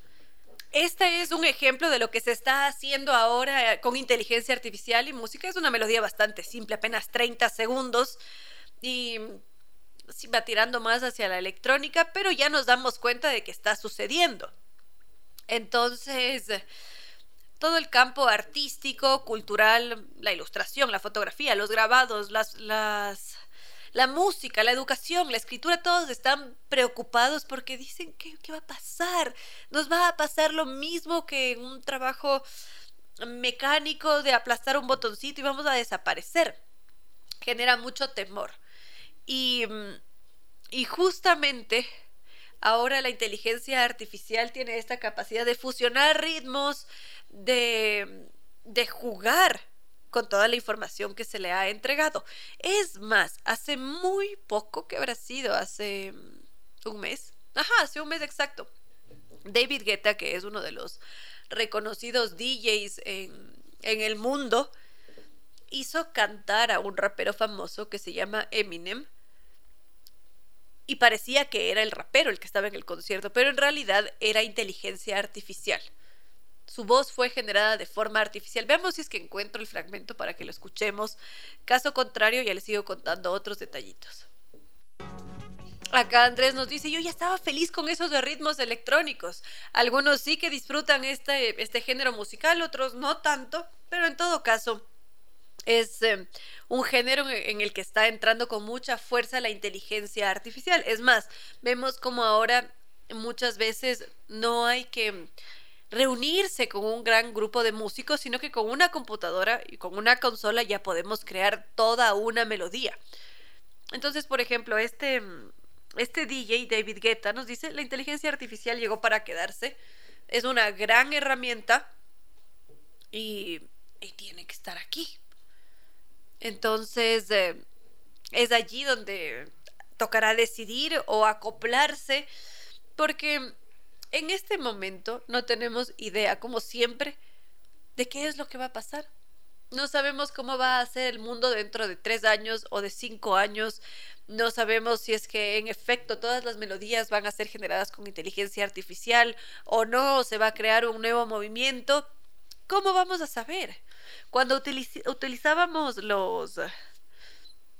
Este es un ejemplo de lo que se está haciendo ahora con inteligencia artificial y música. Es una melodía bastante simple, apenas 30 segundos y va tirando más hacia la electrónica, pero ya nos damos cuenta de que está sucediendo. Entonces, todo el campo artístico, cultural, la ilustración, la fotografía, los grabados, las, las, la música, la educación, la escritura, todos están preocupados porque dicen, ¿qué, ¿qué, va a pasar? Nos va a pasar lo mismo que en un trabajo mecánico de aplastar un botoncito y vamos a desaparecer. Genera mucho temor. Y, y justamente ahora la inteligencia artificial tiene esta capacidad de fusionar ritmos, de, de jugar con toda la información que se le ha entregado. Es más, hace muy poco que habrá sido, hace un mes, ajá, hace un mes exacto, David Guetta, que es uno de los reconocidos DJs en, en el mundo, hizo cantar a un rapero famoso que se llama Eminem. Y parecía que era el rapero el que estaba en el concierto, pero en realidad era inteligencia artificial. Su voz fue generada de forma artificial. Veamos si es que encuentro el fragmento para que lo escuchemos. Caso contrario, ya les sigo contando otros detallitos. Acá Andrés nos dice, yo ya estaba feliz con esos ritmos electrónicos. Algunos sí que disfrutan este, este género musical, otros no tanto, pero en todo caso es eh, un género en el que está entrando con mucha fuerza la inteligencia artificial. Es más, vemos como ahora muchas veces no hay que reunirse con un gran grupo de músicos, sino que con una computadora y con una consola ya podemos crear toda una melodía. Entonces, por ejemplo, este, este DJ David Guetta nos dice, la inteligencia artificial llegó para quedarse, es una gran herramienta y, tiene que estar aquí. Entonces, eh, es allí donde tocará decidir o acoplarse, porque en este momento no tenemos idea, como siempre, de qué es lo que va a pasar. No sabemos cómo va a ser el mundo dentro de tres años o de cinco años. No sabemos si es que en efecto todas las melodías van a ser generadas con inteligencia artificial o no, se va a crear un nuevo movimiento. ¿Cómo vamos a saber? Cuando utilizábamos los...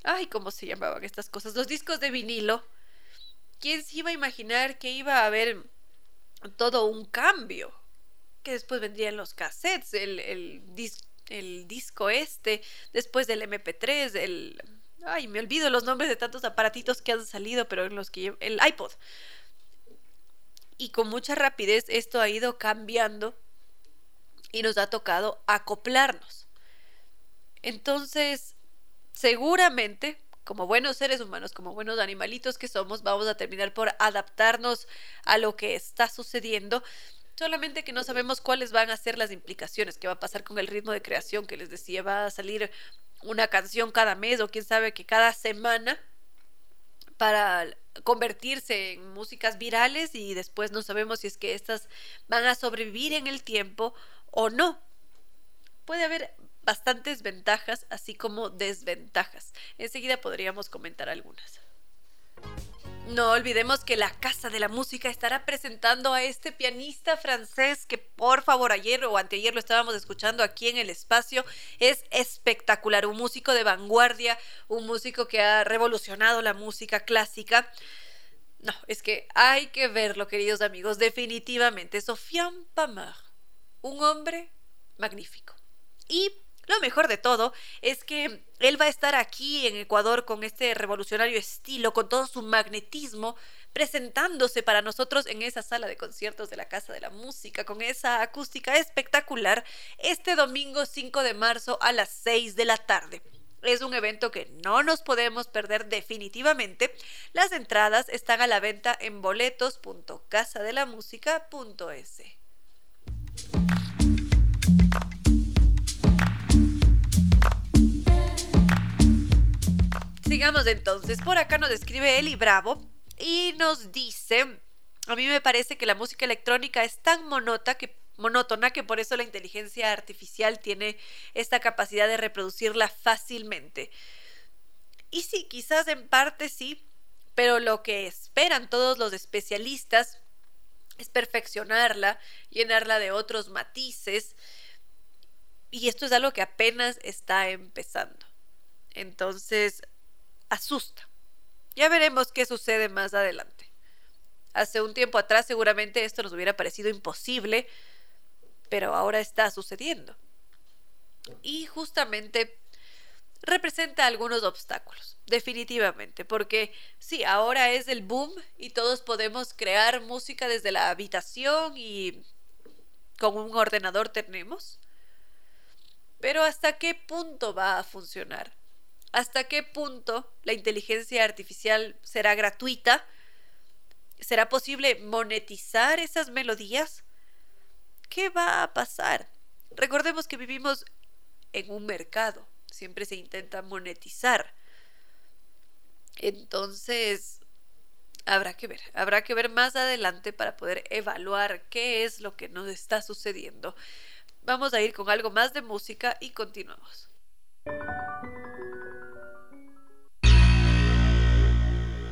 Ay, ¿cómo se llamaban estas cosas? Los discos de vinilo. ¿Quién se iba a imaginar que iba a haber todo un cambio? Que después vendrían los cassettes, el, disco este, después del MP3, el... Ay, me olvido los nombres de tantos aparatitos que han salido, pero en los que... El iPod. Y con mucha rapidez esto ha ido cambiando y nos ha tocado acoplarnos. Entonces, seguramente, como buenos seres humanos, como buenos animalitos que somos, vamos a terminar por adaptarnos a lo que está sucediendo solamente que no sabemos cuáles van a ser las implicaciones, qué va a pasar con el ritmo de creación que les decía, va a salir una canción cada mes o quién sabe que cada semana para convertirse en músicas virales y después no sabemos si es que estas van a sobrevivir en el tiempo o no. Puede haber bastantes ventajas así como desventajas. Enseguida podríamos comentar algunas. No olvidemos que la Casa de la Música estará presentando a este pianista francés que por favor ayer o anteayer lo estábamos escuchando aquí en el espacio. Es espectacular, un músico de vanguardia, un músico que ha revolucionado la música clásica. No, es que hay que verlo, queridos amigos, definitivamente. Sofiane Pamar, un hombre magnífico. Y lo mejor de todo es que él va a estar aquí en Ecuador con este revolucionario estilo, con todo su magnetismo, presentándose para nosotros en esa sala de conciertos de la Casa de la Música, con esa acústica espectacular, este domingo 5 de marzo a las 6 de la tarde. Es un evento que no nos podemos perder definitivamente. Las entradas están a la venta en boletos.casadelamusica.es. Sigamos entonces. Por acá nos escribe Eli Bravo y nos dice, a mí me parece que la música electrónica es tan monota que monótona que por eso la inteligencia artificial tiene esta capacidad de reproducirla fácilmente. Y sí, quizás en parte sí, pero lo que esperan todos los especialistas es perfeccionarla, llenarla de otros matices, y esto es algo que apenas está empezando. Entonces, asusta. Ya veremos qué sucede más adelante. Hace un tiempo atrás seguramente esto nos hubiera parecido imposible, pero ahora está sucediendo. Y justamente representa algunos obstáculos, definitivamente, porque sí, ahora es el boom y todos podemos crear música desde la habitación y con un ordenador tenemos. Pero ¿hasta qué punto va a funcionar? ¿Hasta qué punto la inteligencia artificial será gratuita? ¿Será posible monetizar esas melodías? ¿Qué va a pasar? Recordemos que vivimos en un mercado, siempre se intenta monetizar. Entonces, habrá que ver, habrá que ver más adelante para poder evaluar qué es lo que nos está sucediendo. Vamos a ir con algo más de música y continuamos.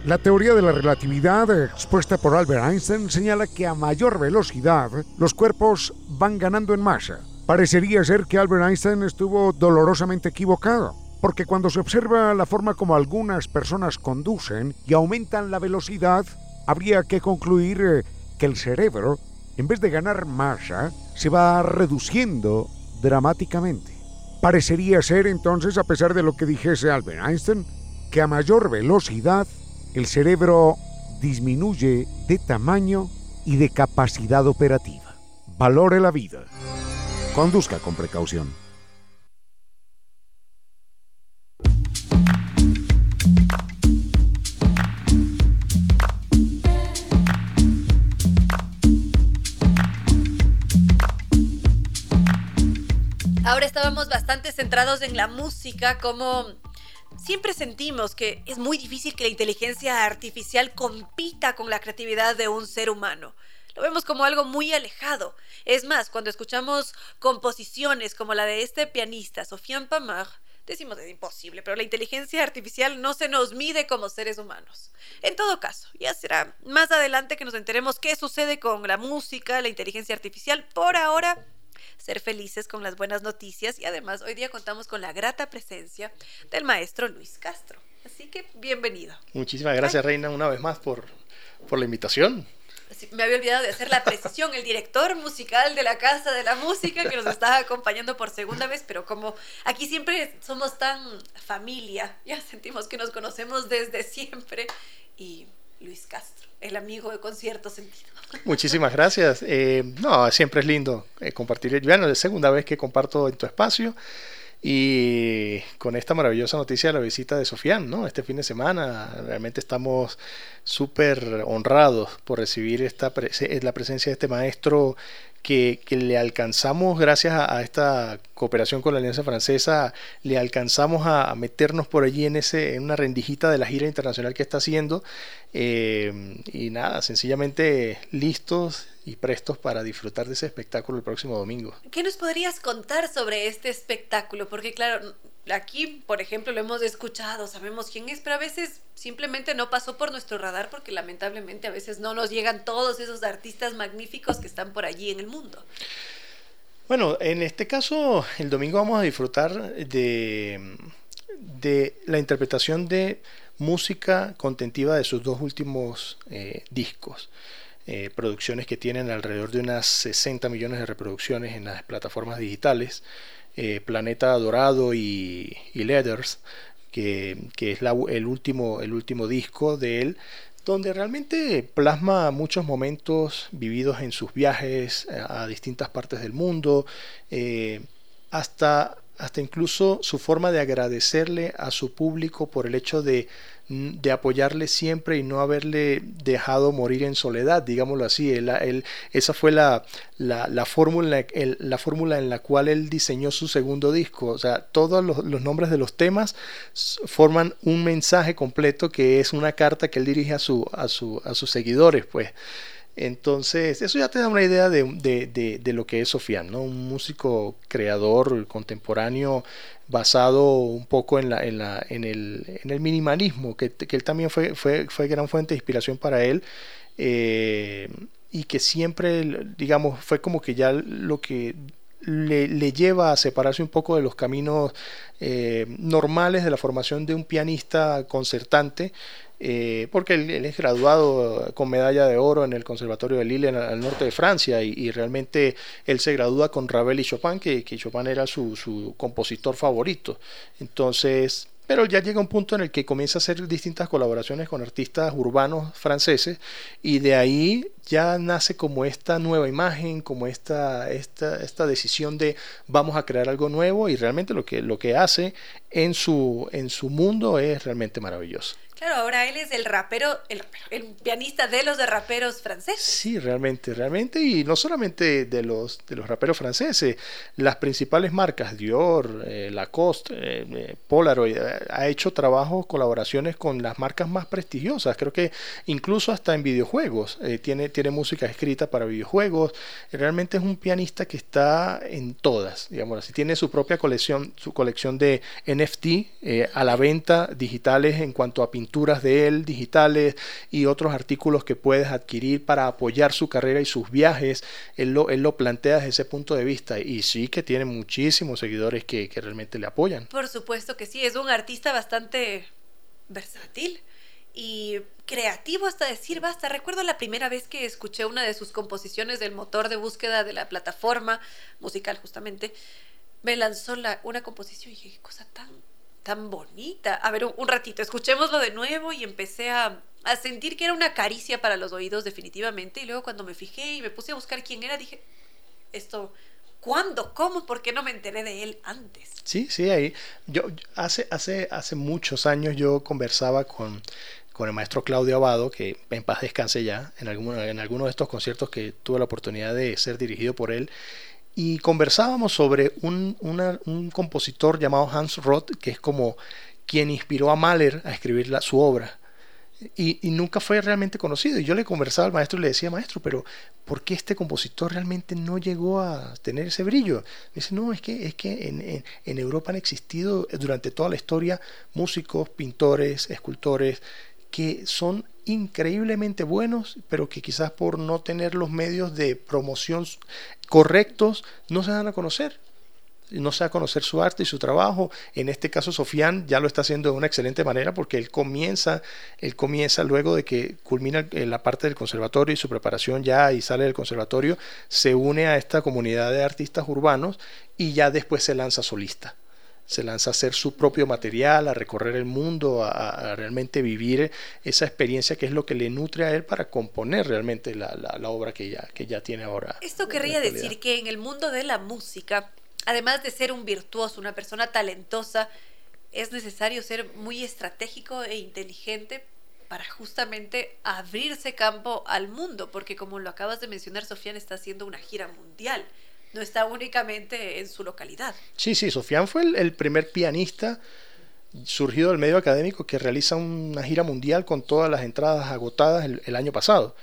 La teoría de la relatividad expuesta por Albert Einstein señala que a mayor velocidad los cuerpos van ganando en masa. Parecería ser que Albert Einstein estuvo dolorosamente equivocado, porque cuando se observa la forma como algunas personas conducen y aumentan la velocidad, habría que concluir eh, que el cerebro, en vez de ganar masa, se va reduciendo dramáticamente. Parecería ser entonces, a pesar de lo que dijese Albert Einstein, que a mayor velocidad el cerebro disminuye de tamaño y de capacidad operativa. Valore la vida. Conduzca con precaución. Ahora estábamos bastante centrados en la música, como siempre sentimos que es muy difícil que la inteligencia artificial compita con la creatividad de un ser humano. Lo vemos como algo muy alejado. Es más, cuando escuchamos composiciones como la de este pianista, Sofiane Pamar, decimos es imposible, pero la inteligencia artificial no se nos mide como seres humanos. En todo caso, ya será más adelante que nos enteremos qué sucede con la música, la inteligencia artificial. Por ahora, ser felices con las buenas noticias y además hoy día contamos con la grata presencia del maestro Luis Castro. Así que bienvenido. Muchísimas gracias, Reina, una vez más por, por la invitación. Me había olvidado de hacer la precisión, el director musical de la Casa de la Música que nos está acompañando por segunda vez, pero como aquí siempre somos tan familia, ya sentimos que nos conocemos desde siempre y Luis Castro, el amigo de concierto sentido. Muchísimas gracias. Eh, no, siempre es lindo eh, compartir. Bueno, es segunda vez que comparto en tu espacio. Y con esta maravillosa noticia de la visita de Sofián, ¿no? Este fin de semana, realmente estamos súper honrados por recibir esta la presencia de este maestro que, le alcanzamos, gracias a, esta cooperación con la Alianza Francesa, le alcanzamos a, meternos por allí en, ese, en una rendijita de la gira internacional que está haciendo. Eh, y nada, sencillamente listos y prestos para disfrutar de ese espectáculo el próximo domingo. ¿Qué nos podrías contar sobre este espectáculo? Porque claro, aquí, por ejemplo, lo hemos escuchado, sabemos quién es, pero a veces simplemente no pasó por nuestro radar porque lamentablemente a veces no nos llegan todos esos artistas magníficos que están por allí en el mundo. Bueno, en este caso, el domingo vamos a disfrutar de, la interpretación de música contentiva de sus dos últimos eh, discos. Eh, producciones que tienen alrededor de unas 60 millones de reproducciones en las plataformas digitales. Eh, Planeta Dorado y, Leathers, que, es el, último, el último disco de él, donde realmente plasma muchos momentos vividos en sus viajes a, distintas partes del mundo, eh, hasta, hasta incluso su forma de agradecerle a su público por el hecho de de apoyarle siempre y no haberle dejado morir en soledad, digámoslo así. esa fue la, la, fórmula, la fórmula en la cual él diseñó su segundo disco. O sea, todos los, nombres de los temas forman un mensaje completo que es una carta que él dirige a, su, a, su, a sus seguidores, pues. Entonces, eso ya te da una idea de, de, de, lo que es Sofian, ¿no? Un músico creador contemporáneo basado un poco en, la, en, la, en, el, en el, minimalismo, que, que, él también fue, fue, fue gran fuente de inspiración para él. Eh, y que siempre, digamos, fue como que ya lo que le, le, lleva a separarse un poco de los caminos eh, normales de la formación de un pianista concertante eh, porque él, es graduado con medalla de oro en el Conservatorio de Lille en el norte de Francia y, realmente él se gradúa con Ravel y Chopin, que, Chopin era su, su, compositor favorito. Entonces, pero ya llega un punto en el que comienza a hacer distintas colaboraciones con artistas urbanos franceses y de ahí ya nace como esta nueva imagen, como esta, esta, esta decisión de vamos a crear algo nuevo y realmente lo que, lo que hace en su, en su mundo es realmente maravilloso. Claro, ahora él es el rapero, el, pianista de los de raperos franceses. Sí, realmente, realmente, y no solamente de los, de los raperos franceses, las principales marcas, Dior, eh, Lacoste, eh, eh, Polaroid, ha hecho trabajos, colaboraciones con las marcas más prestigiosas, creo que incluso hasta en videojuegos, tiene, tiene música escrita para videojuegos, realmente es un pianista que está en todas, digamos así, tiene su propia colección, su colección de NFT a la venta digitales en cuanto a pintura de él digitales y otros artículos que puedes adquirir para apoyar su carrera y sus viajes. Él lo, él lo plantea desde ese punto de vista y sí que tiene muchísimos seguidores que, que realmente le apoyan. Por supuesto que sí, es un artista bastante versátil y creativo hasta decir basta. Recuerdo la primera vez que escuché una de sus composiciones del motor de búsqueda de la plataforma musical justamente, me lanzó la, una composición y dije, qué cosa tan tan bonita. A ver, un, ratito, escuchémoslo de nuevo y empecé a, a, sentir que era una caricia para los oídos definitivamente. Y luego cuando me fijé y me puse a buscar quién era, dije, esto, ¿cuándo? ¿Cómo? ¿Por qué no me enteré de él antes? Sí, sí, ahí. Yo, hace, hace, hace muchos años yo conversaba con, con el maestro Claudio Abado, que en paz descanse ya, en en alguno de estos conciertos que tuve la oportunidad de ser dirigido por él, y conversábamos sobre un, un compositor llamado Hans Roth, que es como quien inspiró a Mahler a escribir su obra. Y, nunca fue realmente conocido. Y yo le conversaba al maestro y le decía, maestro, pero ¿por qué este compositor realmente no llegó a tener ese brillo? Dice, no, es que, es que en, en, Europa han existido durante toda la historia músicos, pintores, escultores, que son increíblemente buenos, pero que quizás por no tener los medios de promoción correctos no se dan a conocer no se da a conocer su arte y su trabajo. En este caso, Sofián ya lo está haciendo de una excelente manera porque él comienza, él comienza luego de que culmina la parte del conservatorio y su preparación ya y sale del conservatorio, se une a esta comunidad de artistas urbanos y ya después se lanza solista. Se lanza a hacer su propio material, a recorrer el mundo, a, realmente vivir esa experiencia que es lo que le nutre a él para componer realmente la, la, obra que ya, que ya tiene ahora. Esto querría decir que en el mundo de la música, además de ser un virtuoso, una persona talentosa, es necesario ser muy estratégico e inteligente para justamente abrirse campo al mundo, porque como lo acabas de mencionar, Sofian está haciendo una gira mundial, no está únicamente en su localidad. Sí, sí, Sofian fue el, primer pianista surgido del medio académico que realiza una gira mundial con todas las entradas agotadas el, año pasado,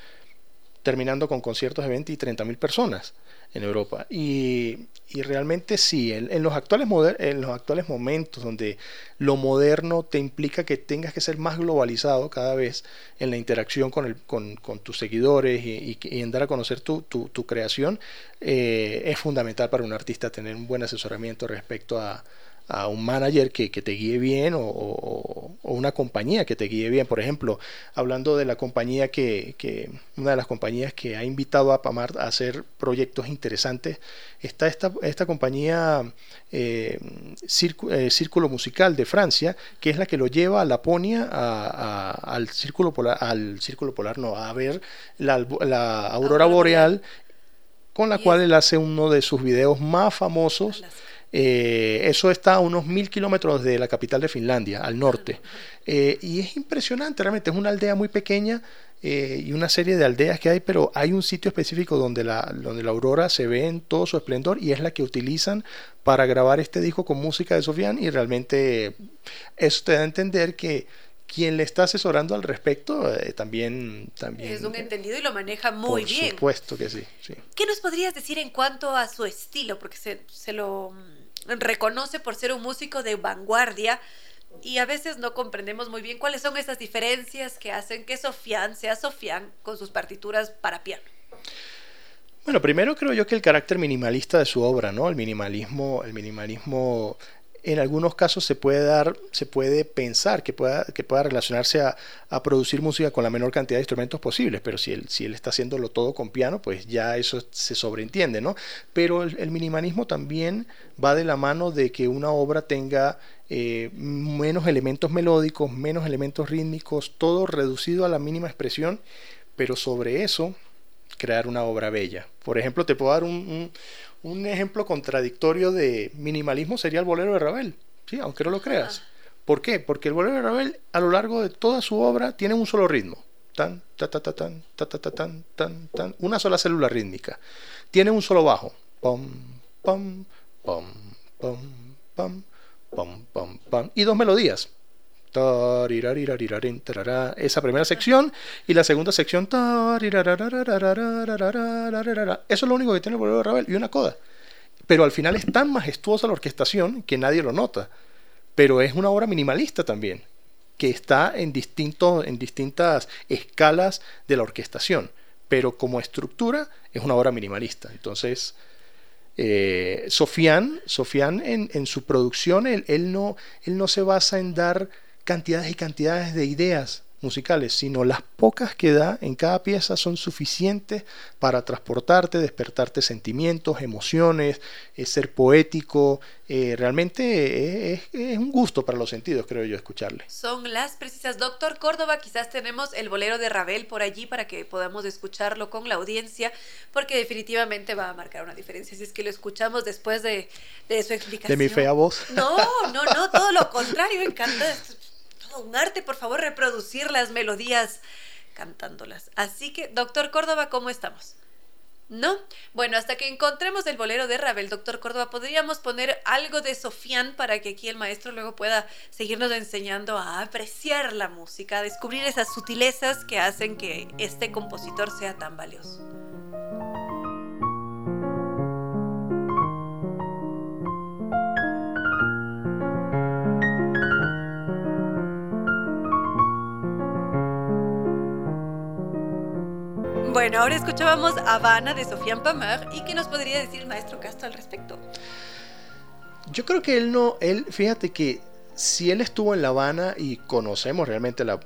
terminando con conciertos de 20 y 30 mil personas en Europa. Y, realmente sí, en, los actuales en los actuales momentos donde lo moderno te implica que tengas que ser más globalizado cada vez en la interacción con, el, con, tus seguidores y, en dar a conocer tu, tu, creación, eh, es fundamental para un artista tener un buen asesoramiento respecto a, a un manager que, te guíe bien o, una compañía que te guíe bien. Por ejemplo, hablando de la compañía que, una de las compañías que ha invitado a Pamar a hacer proyectos interesantes, está esta, esta compañía eh, eh, Círculo Musical de Francia, que es la que lo lleva a Laponia al Círculo Polar, al Círculo Polar, no, a ver la, la aurora boreal, con la cual él hace uno de sus videos más famosos. Eh, eso está a unos mil kilómetros de la capital de Finlandia, al norte. Eh, y es impresionante, realmente es una aldea muy pequeña eh, y una serie de aldeas que hay, pero hay un sitio específico donde la, donde la aurora se ve en todo su esplendor y es la que utilizan para grabar este disco con música de Sofian y realmente eso te da a entender que quien le está asesorando al respecto también, también... Es un entendido y lo maneja muy bien. Por supuesto que sí, sí, ¿Qué nos podrías decir en cuanto a su estilo? Porque se, se lo reconoce por ser un músico de vanguardia y a veces no comprendemos muy bien cuáles son esas diferencias que hacen que Sofian sea Sofian con sus partituras para piano. Bueno, primero creo yo que el carácter minimalista de su obra, ¿no? El minimalismo, el minimalismo en algunos casos se puede dar, se puede pensar que pueda, que pueda relacionarse a, producir música con la menor cantidad de instrumentos posibles, pero si él, si él está haciéndolo todo con piano, pues ya eso se sobreentiende, ¿no? Pero el, minimalismo también va de la mano de que una obra tenga eh, menos elementos melódicos, menos elementos rítmicos, todo reducido a la mínima expresión, pero sobre eso crear una obra bella. Por ejemplo, te puedo dar un ejemplo contradictorio de minimalismo sería el bolero de Ravel, ¿sí? aunque no lo creas. ¿Por qué? Porque el bolero de Ravel a lo largo de toda su obra tiene un solo ritmo. Tan, ta, ta, ta, tan, ta, ta, ta, tan, tan, tan, una sola célula rítmica. Tiene un solo bajo. Pom, pom, pom, pom, pom, pom, pom, pom, y dos melodías esa primera sección y la segunda sección eso es lo único que tiene el bolero de Ravel y una coda. Pero al final es tan majestuosa la orquestación que nadie lo nota. Pero es una obra minimalista también que está en, distintos, en distintas escalas de la orquestación. Pero como estructura es una obra minimalista. Entonces eh, Sofian, en, su producción, él, no, él no se basa en dar cantidades y cantidades de ideas. musicales, sino las pocas que da en cada pieza son suficientes para transportarte, despertarte sentimientos, emociones, eh, ser poético. Eh, realmente es, es, un gusto para los sentidos, creo yo, escucharle. Son las precisas. Doctor Córdoba, quizás tenemos el bolero de Ravel por allí para que podamos escucharlo con la audiencia, porque definitivamente va a marcar una diferencia si es que lo escuchamos después de, de su explicación. De mi fea voz. No, no, no, todo lo contrario, me encanta un arte, por favor, reproducir las melodías cantándolas. Así que, doctor Córdoba, ¿cómo estamos? ¿No? Bueno, hasta que encontremos el bolero de Ravel, doctor Córdoba, podríamos poner algo de Sofián para que aquí el maestro luego pueda seguirnos enseñando a apreciar la música, a descubrir esas sutilezas que hacen que este compositor sea tan valioso. Bueno, ahora escuchábamos Habana de Sofian Pamar y qué nos podría decir el maestro Castro al respecto. Yo creo que él no, él, fíjate que si él estuvo en La Habana y conocemos realmente la,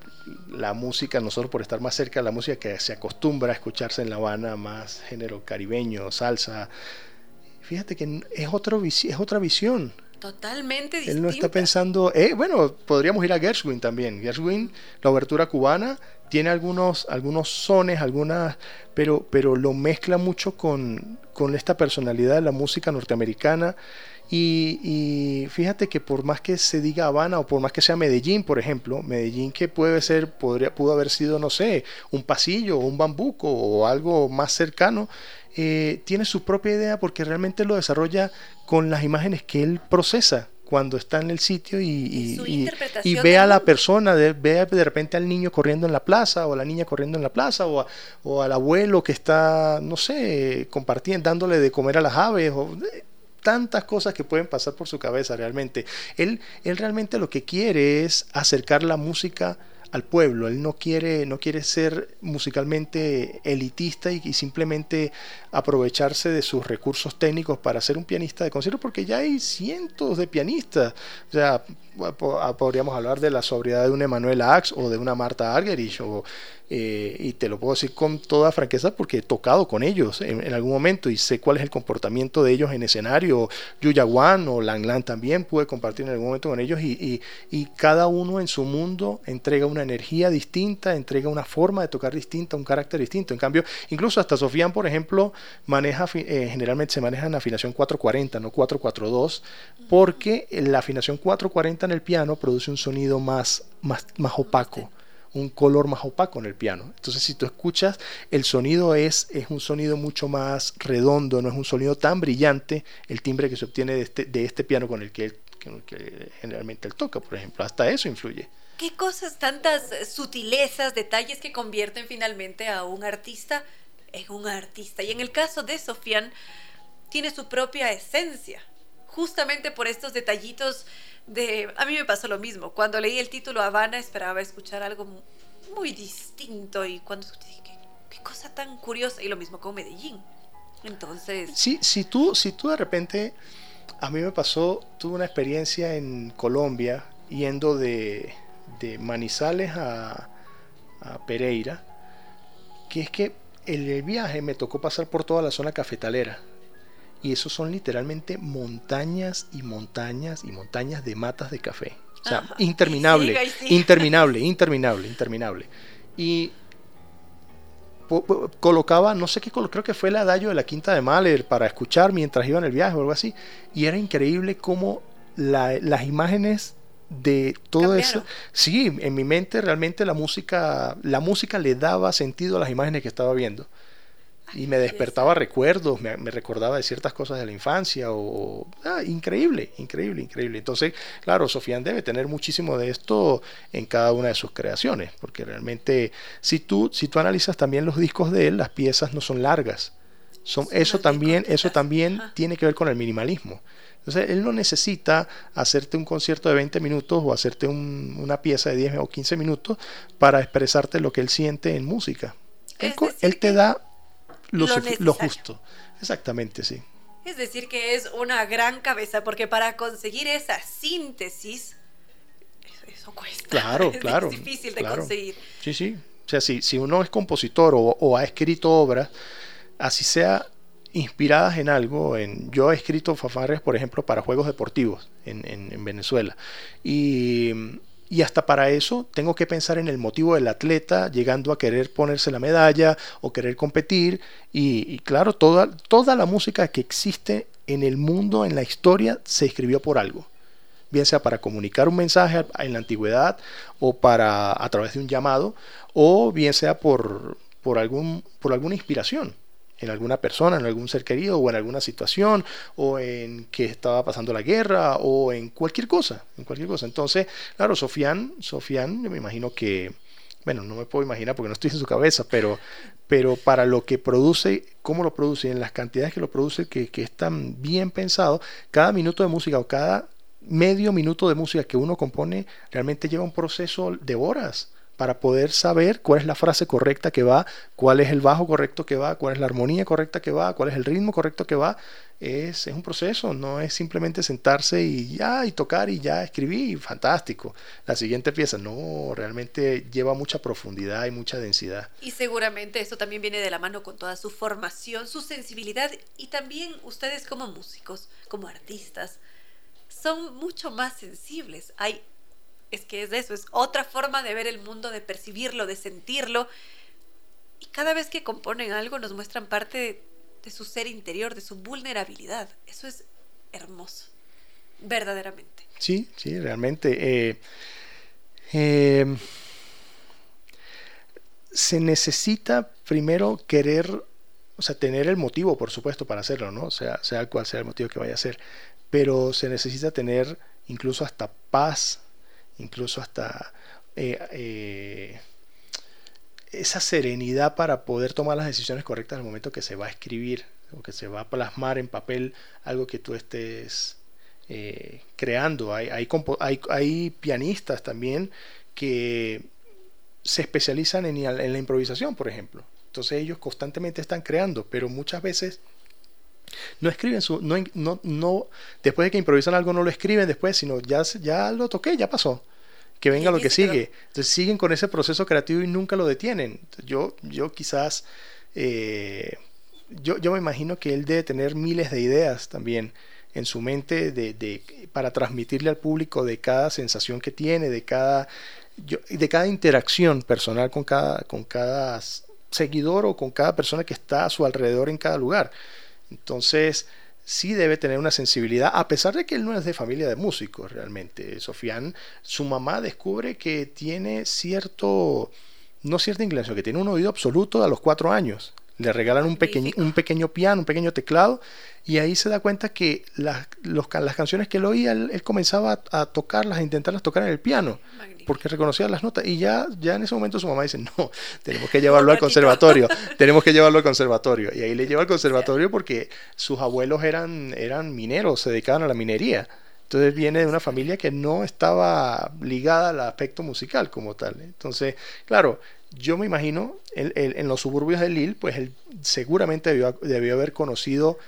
la, música, nosotros por estar más cerca de la música que se acostumbra a escucharse en La Habana, más género caribeño, salsa, fíjate que es, otro, es otra visión. Totalmente distinta. Él no está pensando, eh, bueno, podríamos ir a Gershwin también. Gershwin, la obertura cubana, tiene algunos, algunos sones, algunas, pero, pero lo mezcla mucho con, con esta personalidad de la música norteamericana. Y, fíjate que por más que se diga Habana o por más que sea Medellín, por ejemplo, Medellín que puede ser, podría, pudo haber sido, no sé, un pasillo o un bambuco o algo más cercano, eh, tiene su propia idea porque realmente lo desarrolla con las imágenes que él procesa cuando está en el sitio y, y, ve a la persona, ve de repente al niño corriendo en la plaza o a la niña corriendo en la plaza o, o al abuelo que está, no sé, compartiendo, dándole de comer a las aves o tantas cosas que pueden pasar por su cabeza realmente. Él, él realmente lo que quiere es acercar la música al pueblo. Él no quiere, no quiere ser musicalmente elitista y, simplemente aprovecharse de sus recursos técnicos para ser un pianista de concierto, porque ya hay cientos de pianistas. O sea, podríamos hablar de la sobriedad de un Emanuel Ax o de una Marta Argerich o eh, y te lo puedo decir con toda franqueza porque he tocado con ellos en, algún momento y sé cuál es el comportamiento de ellos en escenario. Yuya Wan o Lang Lang también pude compartir en algún momento con ellos y, y, cada uno en su mundo entrega una energía distinta, entrega una forma de tocar distinta, un carácter distinto. En cambio, incluso hasta Sofian, por ejemplo, maneja eh, generalmente se maneja en afinación 440, no 442, porque la afinación 440 en el piano produce un sonido más, más, más opaco un color más opaco en el piano. Entonces, si tú escuchas, el sonido es, es un sonido mucho más redondo, no es un sonido tan brillante el timbre que se obtiene de este, de este piano con el que, que generalmente él toca, por ejemplo. Hasta eso influye. ¿Qué cosas, tantas sutilezas, detalles que convierten finalmente a un artista en un artista? Y en el caso de Sofian, tiene su propia esencia, justamente por estos detallitos de... A mí me pasó lo mismo. Cuando leí el título Habana esperaba escuchar algo muy distinto y cuando escuché dije, qué, cosa tan curiosa. Y lo mismo con Medellín. Entonces... Sí, si tú, si tú de repente... A mí me pasó, tuve una experiencia en Colombia yendo de, de Manizales a, a Pereira, que es que el viaje me tocó pasar por toda la zona cafetalera y eso son literalmente montañas y montañas y montañas de matas de café. O sea, interminable, interminable, interminable, interminable. Y colocaba, no sé qué, creo que fue el adagio de la Quinta de Mahler para escuchar mientras iba en el viaje o algo así. Y era increíble cómo las imágenes de todo eso. Sí, en mi mente realmente la música, la música le daba sentido a las imágenes que estaba viendo y me despertaba recuerdos, me, recordaba de ciertas cosas de la infancia, o ah, increíble, increíble, increíble. Entonces, claro, Sofian debe tener muchísimo de esto en cada una de sus creaciones, porque realmente si tú, si tú analizas también los discos de él, las piezas no son largas. Son, eso también, eso también tiene que ver con el minimalismo. Entonces, él no necesita hacerte un concierto de 20 minutos o hacerte una pieza de 10 o 15 minutos para expresarte lo que él siente en música. él te da lo, justo. Exactamente, sí. Es decir, que es una gran cabeza, porque para conseguir esa síntesis eso cuesta. Claro, es claro. difícil de claro. conseguir. Sí, sí. O sea, si, si uno es compositor o, o ha escrito obras, así sea inspiradas en algo. En, yo he escrito fanfarrias, por ejemplo, para juegos deportivos en, en- en Venezuela. Y, y hasta para eso tengo que pensar en el motivo del atleta llegando a querer ponerse la medalla o querer competir. Y, claro, toda, toda la música que existe en el mundo, en la historia, se escribió por algo bien sea para comunicar un mensaje en la antigüedad o para a través de un llamado o bien sea por, por, algún, por alguna inspiración en alguna persona, en algún ser querido o en alguna situación o en que estaba pasando la guerra o en cualquier cosa, en cualquier cosa. Entonces, claro, Sofián, Sofián, yo me imagino que, bueno, no me puedo imaginar porque no estoy en su cabeza, pero, pero para lo que produce, cómo lo produce, en las cantidades que lo produce, que, que es tan bien pensado, cada minuto de música o cada medio minuto de música que uno compone realmente lleva un proceso de horas para poder saber cuál es la frase correcta que va, cuál es el bajo correcto que va, cuál es la armonía correcta que va, cuál es el ritmo correcto que va. Es, es un proceso, no es simplemente sentarse y ya, y tocar y ya escribí, fantástico. La siguiente pieza, no, realmente lleva mucha profundidad y mucha densidad. Y seguramente esto también viene de la mano con toda su formación, su sensibilidad y también ustedes como músicos, como artistas, son mucho más sensibles. Hay, es que es eso, es otra forma de ver el mundo, de percibirlo, de sentirlo. Y cada vez que componen algo nos muestran parte de, su ser interior, de su vulnerabilidad. Eso es hermoso, verdaderamente. Sí, sí, realmente. eh, eh, se necesita primero querer, o sea, tener el motivo, por supuesto, para hacerlo, ¿no? O sea, sea cual sea el motivo que vaya a ser. Pero se necesita tener incluso hasta paz, incluso hasta eh, eh, esa serenidad para poder tomar las decisiones correctas al momento que se va a escribir o que se va a plasmar en papel algo que tú estés eh, creando. Hay, hay, pianistas también que se especializan en, en la improvisación, por ejemplo. Entonces ellos constantemente están creando, pero muchas veces no escriben su, no, no, no, después de que improvisan algo no lo escriben después, sino ya, ya lo toqué, ya pasó. Que venga lo que sigue. Entonces siguen con ese proceso creativo y nunca lo detienen. Yo, yo quizás, eh, yo, yo me imagino que él debe tener miles de ideas también en su mente de, de- para transmitirle al público de cada sensación que tiene, de cada, yo- de cada interacción personal con cada, con cada seguidor o con cada persona que está a su alrededor en cada lugar. Entonces, sí debe tener una sensibilidad, a pesar de que él no es de familia de músicos realmente. Sofián, su mamá descubre que tiene cierto, no cierta inclinación, que tiene un oído absoluto a los cuatro años. Le regalan un, Magnífico. un pequeño piano, un pequeño teclado, y ahí se da cuenta que las, los las canciones que él oía, él, él comenzaba a, a tocarlas, a intentarlas tocar en el piano Magnífico. porque reconocía las notas. Y ya, ya en ese momento su mamá dice, no, tenemos que llevarlo al conservatorio, tenemos que llevarlo al conservatorio. Y ahí le lleva al conservatorio porque sus abuelos eran, eran mineros, se dedicaban a la minería. Entonces viene de una familia que no estaba ligada al aspecto musical como tal. Entonces, claro, yo me imagino, en los suburbios de Lille, pues él seguramente debió, debió haber conocido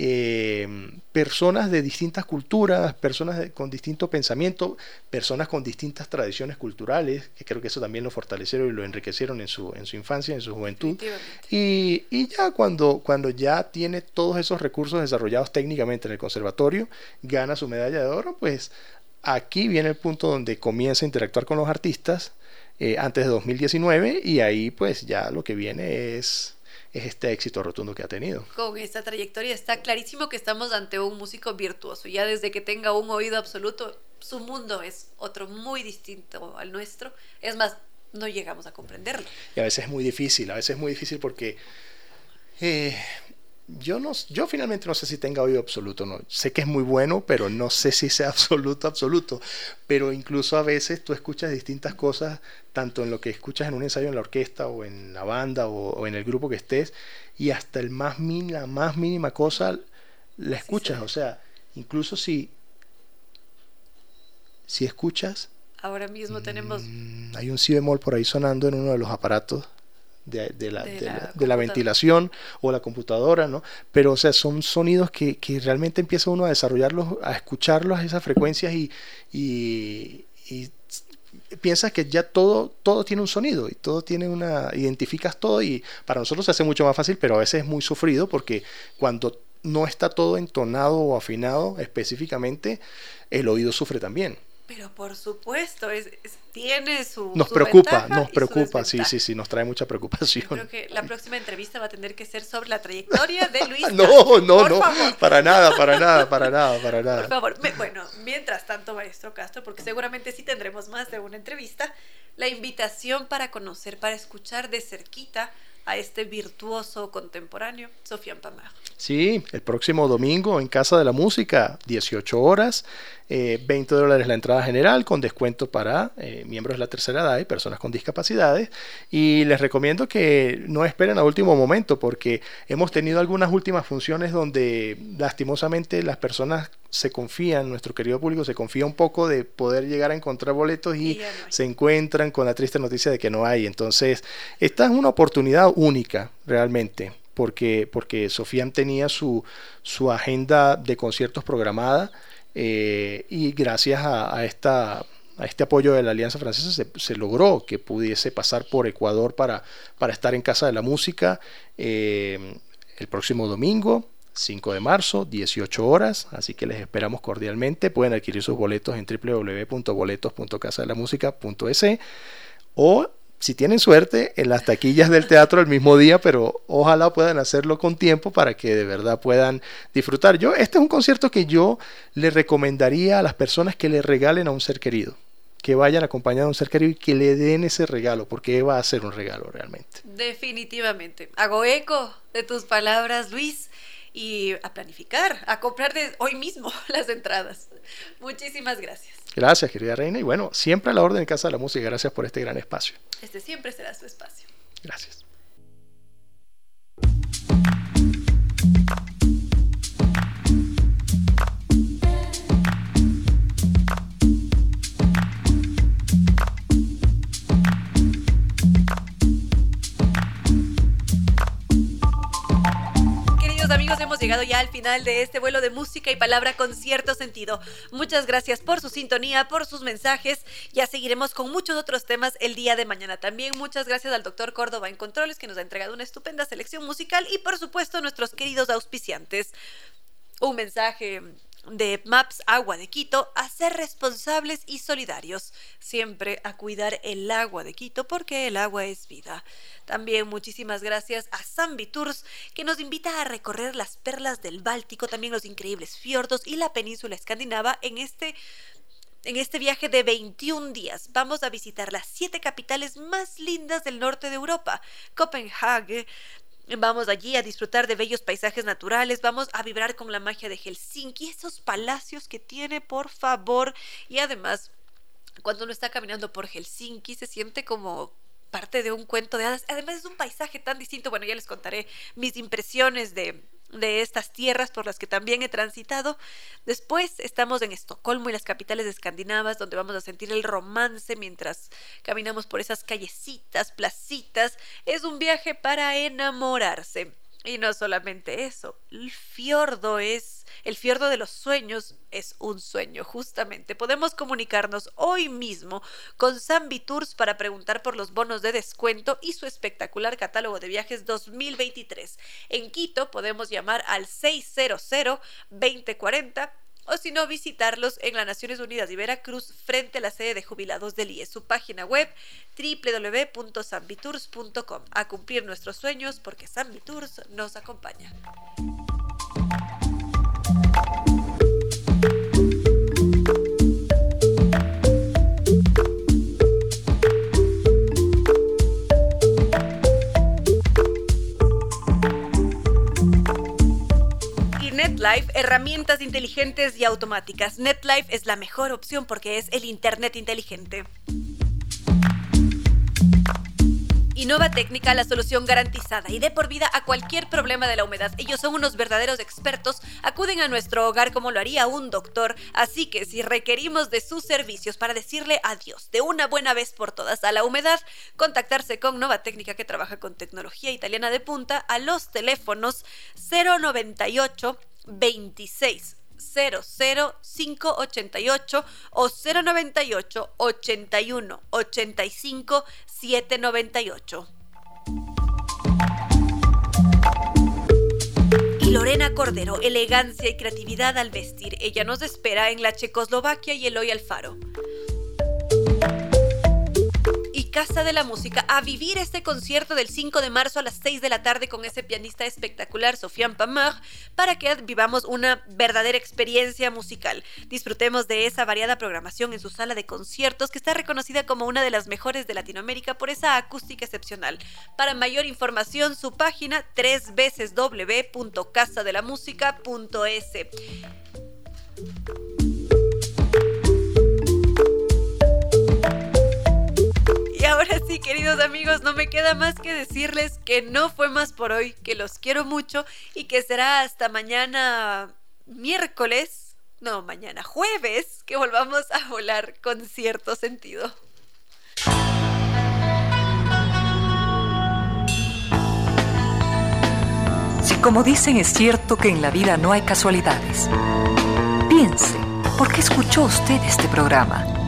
eh, personas de distintas culturas, personas de- con distinto pensamiento, personas con distintas tradiciones culturales, que creo que eso también lo fortalecieron y lo enriquecieron en su, en su infancia, en su juventud. Y, y ya cuando, cuando ya tiene todos esos recursos desarrollados técnicamente en el conservatorio, gana su medalla de oro, pues aquí viene el punto donde comienza a interactuar con los artistas eh, antes de 2019 y ahí pues ya lo que viene es, es este éxito rotundo que ha tenido. Con esta trayectoria está clarísimo que estamos ante un músico virtuoso. Ya desde que tenga un oído absoluto, su mundo es otro muy distinto al nuestro. Es más, no llegamos a comprenderlo. Y a veces es muy difícil, a veces es muy difícil porque eh, yo, no, yo finalmente no sé si tenga oído absoluto, no. sé que es muy bueno, pero no sé si sea absoluto, absoluto. Pero incluso a veces tú escuchas distintas cosas, tanto en lo que escuchas en un ensayo en la orquesta o en la banda o, o en el grupo que estés, y hasta el más min- la más mínima cosa la escuchas. O sea, incluso si, si escuchas Ahora mismo tenemos Mm, hay un si bemol por ahí sonando en uno de los aparatos de, de la, De la de ventilación o la computadora, ¿no? Pero, o sea, son sonidos que, que realmente empieza uno a desarrollarlos, a escucharlos, esas frecuencias y, y, y piensas que ya todo, todo tiene un sonido y todo tiene una, identificas todo y para nosotros se hace mucho más fácil, pero a veces es muy sufrido porque cuando no está todo entonado o afinado específicamente, el oído sufre también. Pero por supuesto, es, tiene su. Nos preocupa, nos preocupa, sí, sí, sí, nos trae mucha preocupación. creo que la próxima entrevista va a tener que ser sobre la trayectoria de Luis. no, no, no, para nada, para nada, para nada, para nada. Por favor, bueno, mientras tanto, maestro Castro, porque seguramente sí tendremos más de una entrevista, la invitación para conocer, para escuchar de cerquita a este virtuoso contemporáneo, Sofian Pamar. Sí, el próximo domingo en Casa de la Música, 18 horas, 20 eh, dólares la entrada general con descuento para eh, miembros de la tercera edad y personas con discapacidades. Y les recomiendo que no esperen a último momento porque hemos tenido algunas últimas funciones donde lastimosamente las personas se confían, nuestro querido público se confía un poco de poder llegar a encontrar boletos y, se encuentran con la triste noticia de que no hay. Entonces, esta es una oportunidad única realmente porque, porque Sofía tenía su, su agenda de conciertos programada eh, y gracias a, esta, a este apoyo de la Alianza Francesa se, logró que pudiese pasar por Ecuador para, para estar en Casa de la Música eh, el próximo domingo. 5 de marzo, 18 horas, así que les esperamos cordialmente. Pueden adquirir sus boletos en www.boletos.casadelamusica.es o si tienen suerte, en las taquillas del teatro el mismo día, pero ojalá puedan hacerlo con tiempo para que de verdad puedan disfrutar. Yo, este es un concierto que yo le recomendaría a las personas que le regalen a un ser querido, que vayan acompañados de un ser querido y que le den ese regalo, porque va a ser un regalo realmente. Definitivamente. Hago eco de tus palabras, Luis y a planificar, a comprar de hoy mismo las entradas. Muchísimas gracias. Gracias, querida reina. Y bueno, siempre a la orden en Casa de la Música. Gracias por este gran espacio. Este siempre será su espacio. Gracias. Hemos llegado ya al final de este vuelo de música y palabra con cierto sentido. Muchas gracias por su sintonía, por sus mensajes. Ya seguiremos con muchos otros temas el día de mañana. También muchas gracias al doctor Córdoba en Controles que nos ha entregado una estupenda selección musical y por supuesto a nuestros queridos auspiciantes. Un mensaje de Maps Agua de Quito a ser responsables y solidarios, siempre a cuidar el agua de Quito porque el agua es vida. También muchísimas gracias a Zambi Tours que nos invita a recorrer las perlas del Báltico, también los increíbles fiordos y la península escandinava en este en este viaje de 21 días vamos a visitar las siete capitales más lindas del norte de Europa, Copenhague, Vamos allí a disfrutar de bellos paisajes naturales, vamos a vibrar con la magia de Helsinki, esos palacios que tiene, por favor. Y además, cuando uno está caminando por Helsinki, se siente como parte de un cuento de hadas. Además, es un paisaje tan distinto. Bueno, ya les contaré mis impresiones de, de estas tierras por las que también he transitado. Después estamos en Estocolmo y las capitales escandinavas, donde vamos a sentir el romance mientras caminamos por esas callecitas, placitas. Es un viaje para enamorarse. Y no solamente eso, el fiordo es, el fiordo de los sueños es un sueño, justamente. Podemos comunicarnos hoy mismo con Zambi Tours para preguntar por los bonos de descuento y su espectacular catálogo de viajes 2023. En Quito podemos llamar al 600 2040 o si no, visitarlos en las Naciones Unidas y Veracruz frente a la sede de jubilados del IE. Su página web www.sambitours.com. A cumplir nuestros sueños porque Sambitours nos acompaña. NetLife, herramientas inteligentes y automáticas. NetLife es la mejor opción porque es el Internet inteligente. Innova Técnica, la solución garantizada y de por vida a cualquier problema de la humedad. Ellos son unos verdaderos expertos, acuden a nuestro hogar como lo haría un doctor, así que si requerimos de sus servicios para decirle adiós de una buena vez por todas a la humedad, contactarse con Nova Técnica que trabaja con tecnología italiana de punta a los teléfonos 098 26 588 o 098 81 85 798. Y Lorena Cordero, elegancia y creatividad al vestir. Ella nos espera en la Checoslovaquia y Eloy Alfaro. Casa de la Música a vivir este concierto del 5 de marzo a las 6 de la tarde con ese pianista espectacular, Sofiane Pamar, para que vivamos una verdadera experiencia musical. Disfrutemos de esa variada programación en su sala de conciertos que está reconocida como una de las mejores de Latinoamérica por esa acústica excepcional. Para mayor información, su página www.casadelamusica.es. ahora sí, queridos amigos, no me queda más que decirles que no fue más por hoy, que los quiero mucho y que será hasta mañana miércoles, no, mañana jueves, que volvamos a volar con cierto sentido. Si como dicen es cierto que en la vida no hay casualidades, piense, ¿por qué escuchó usted este programa?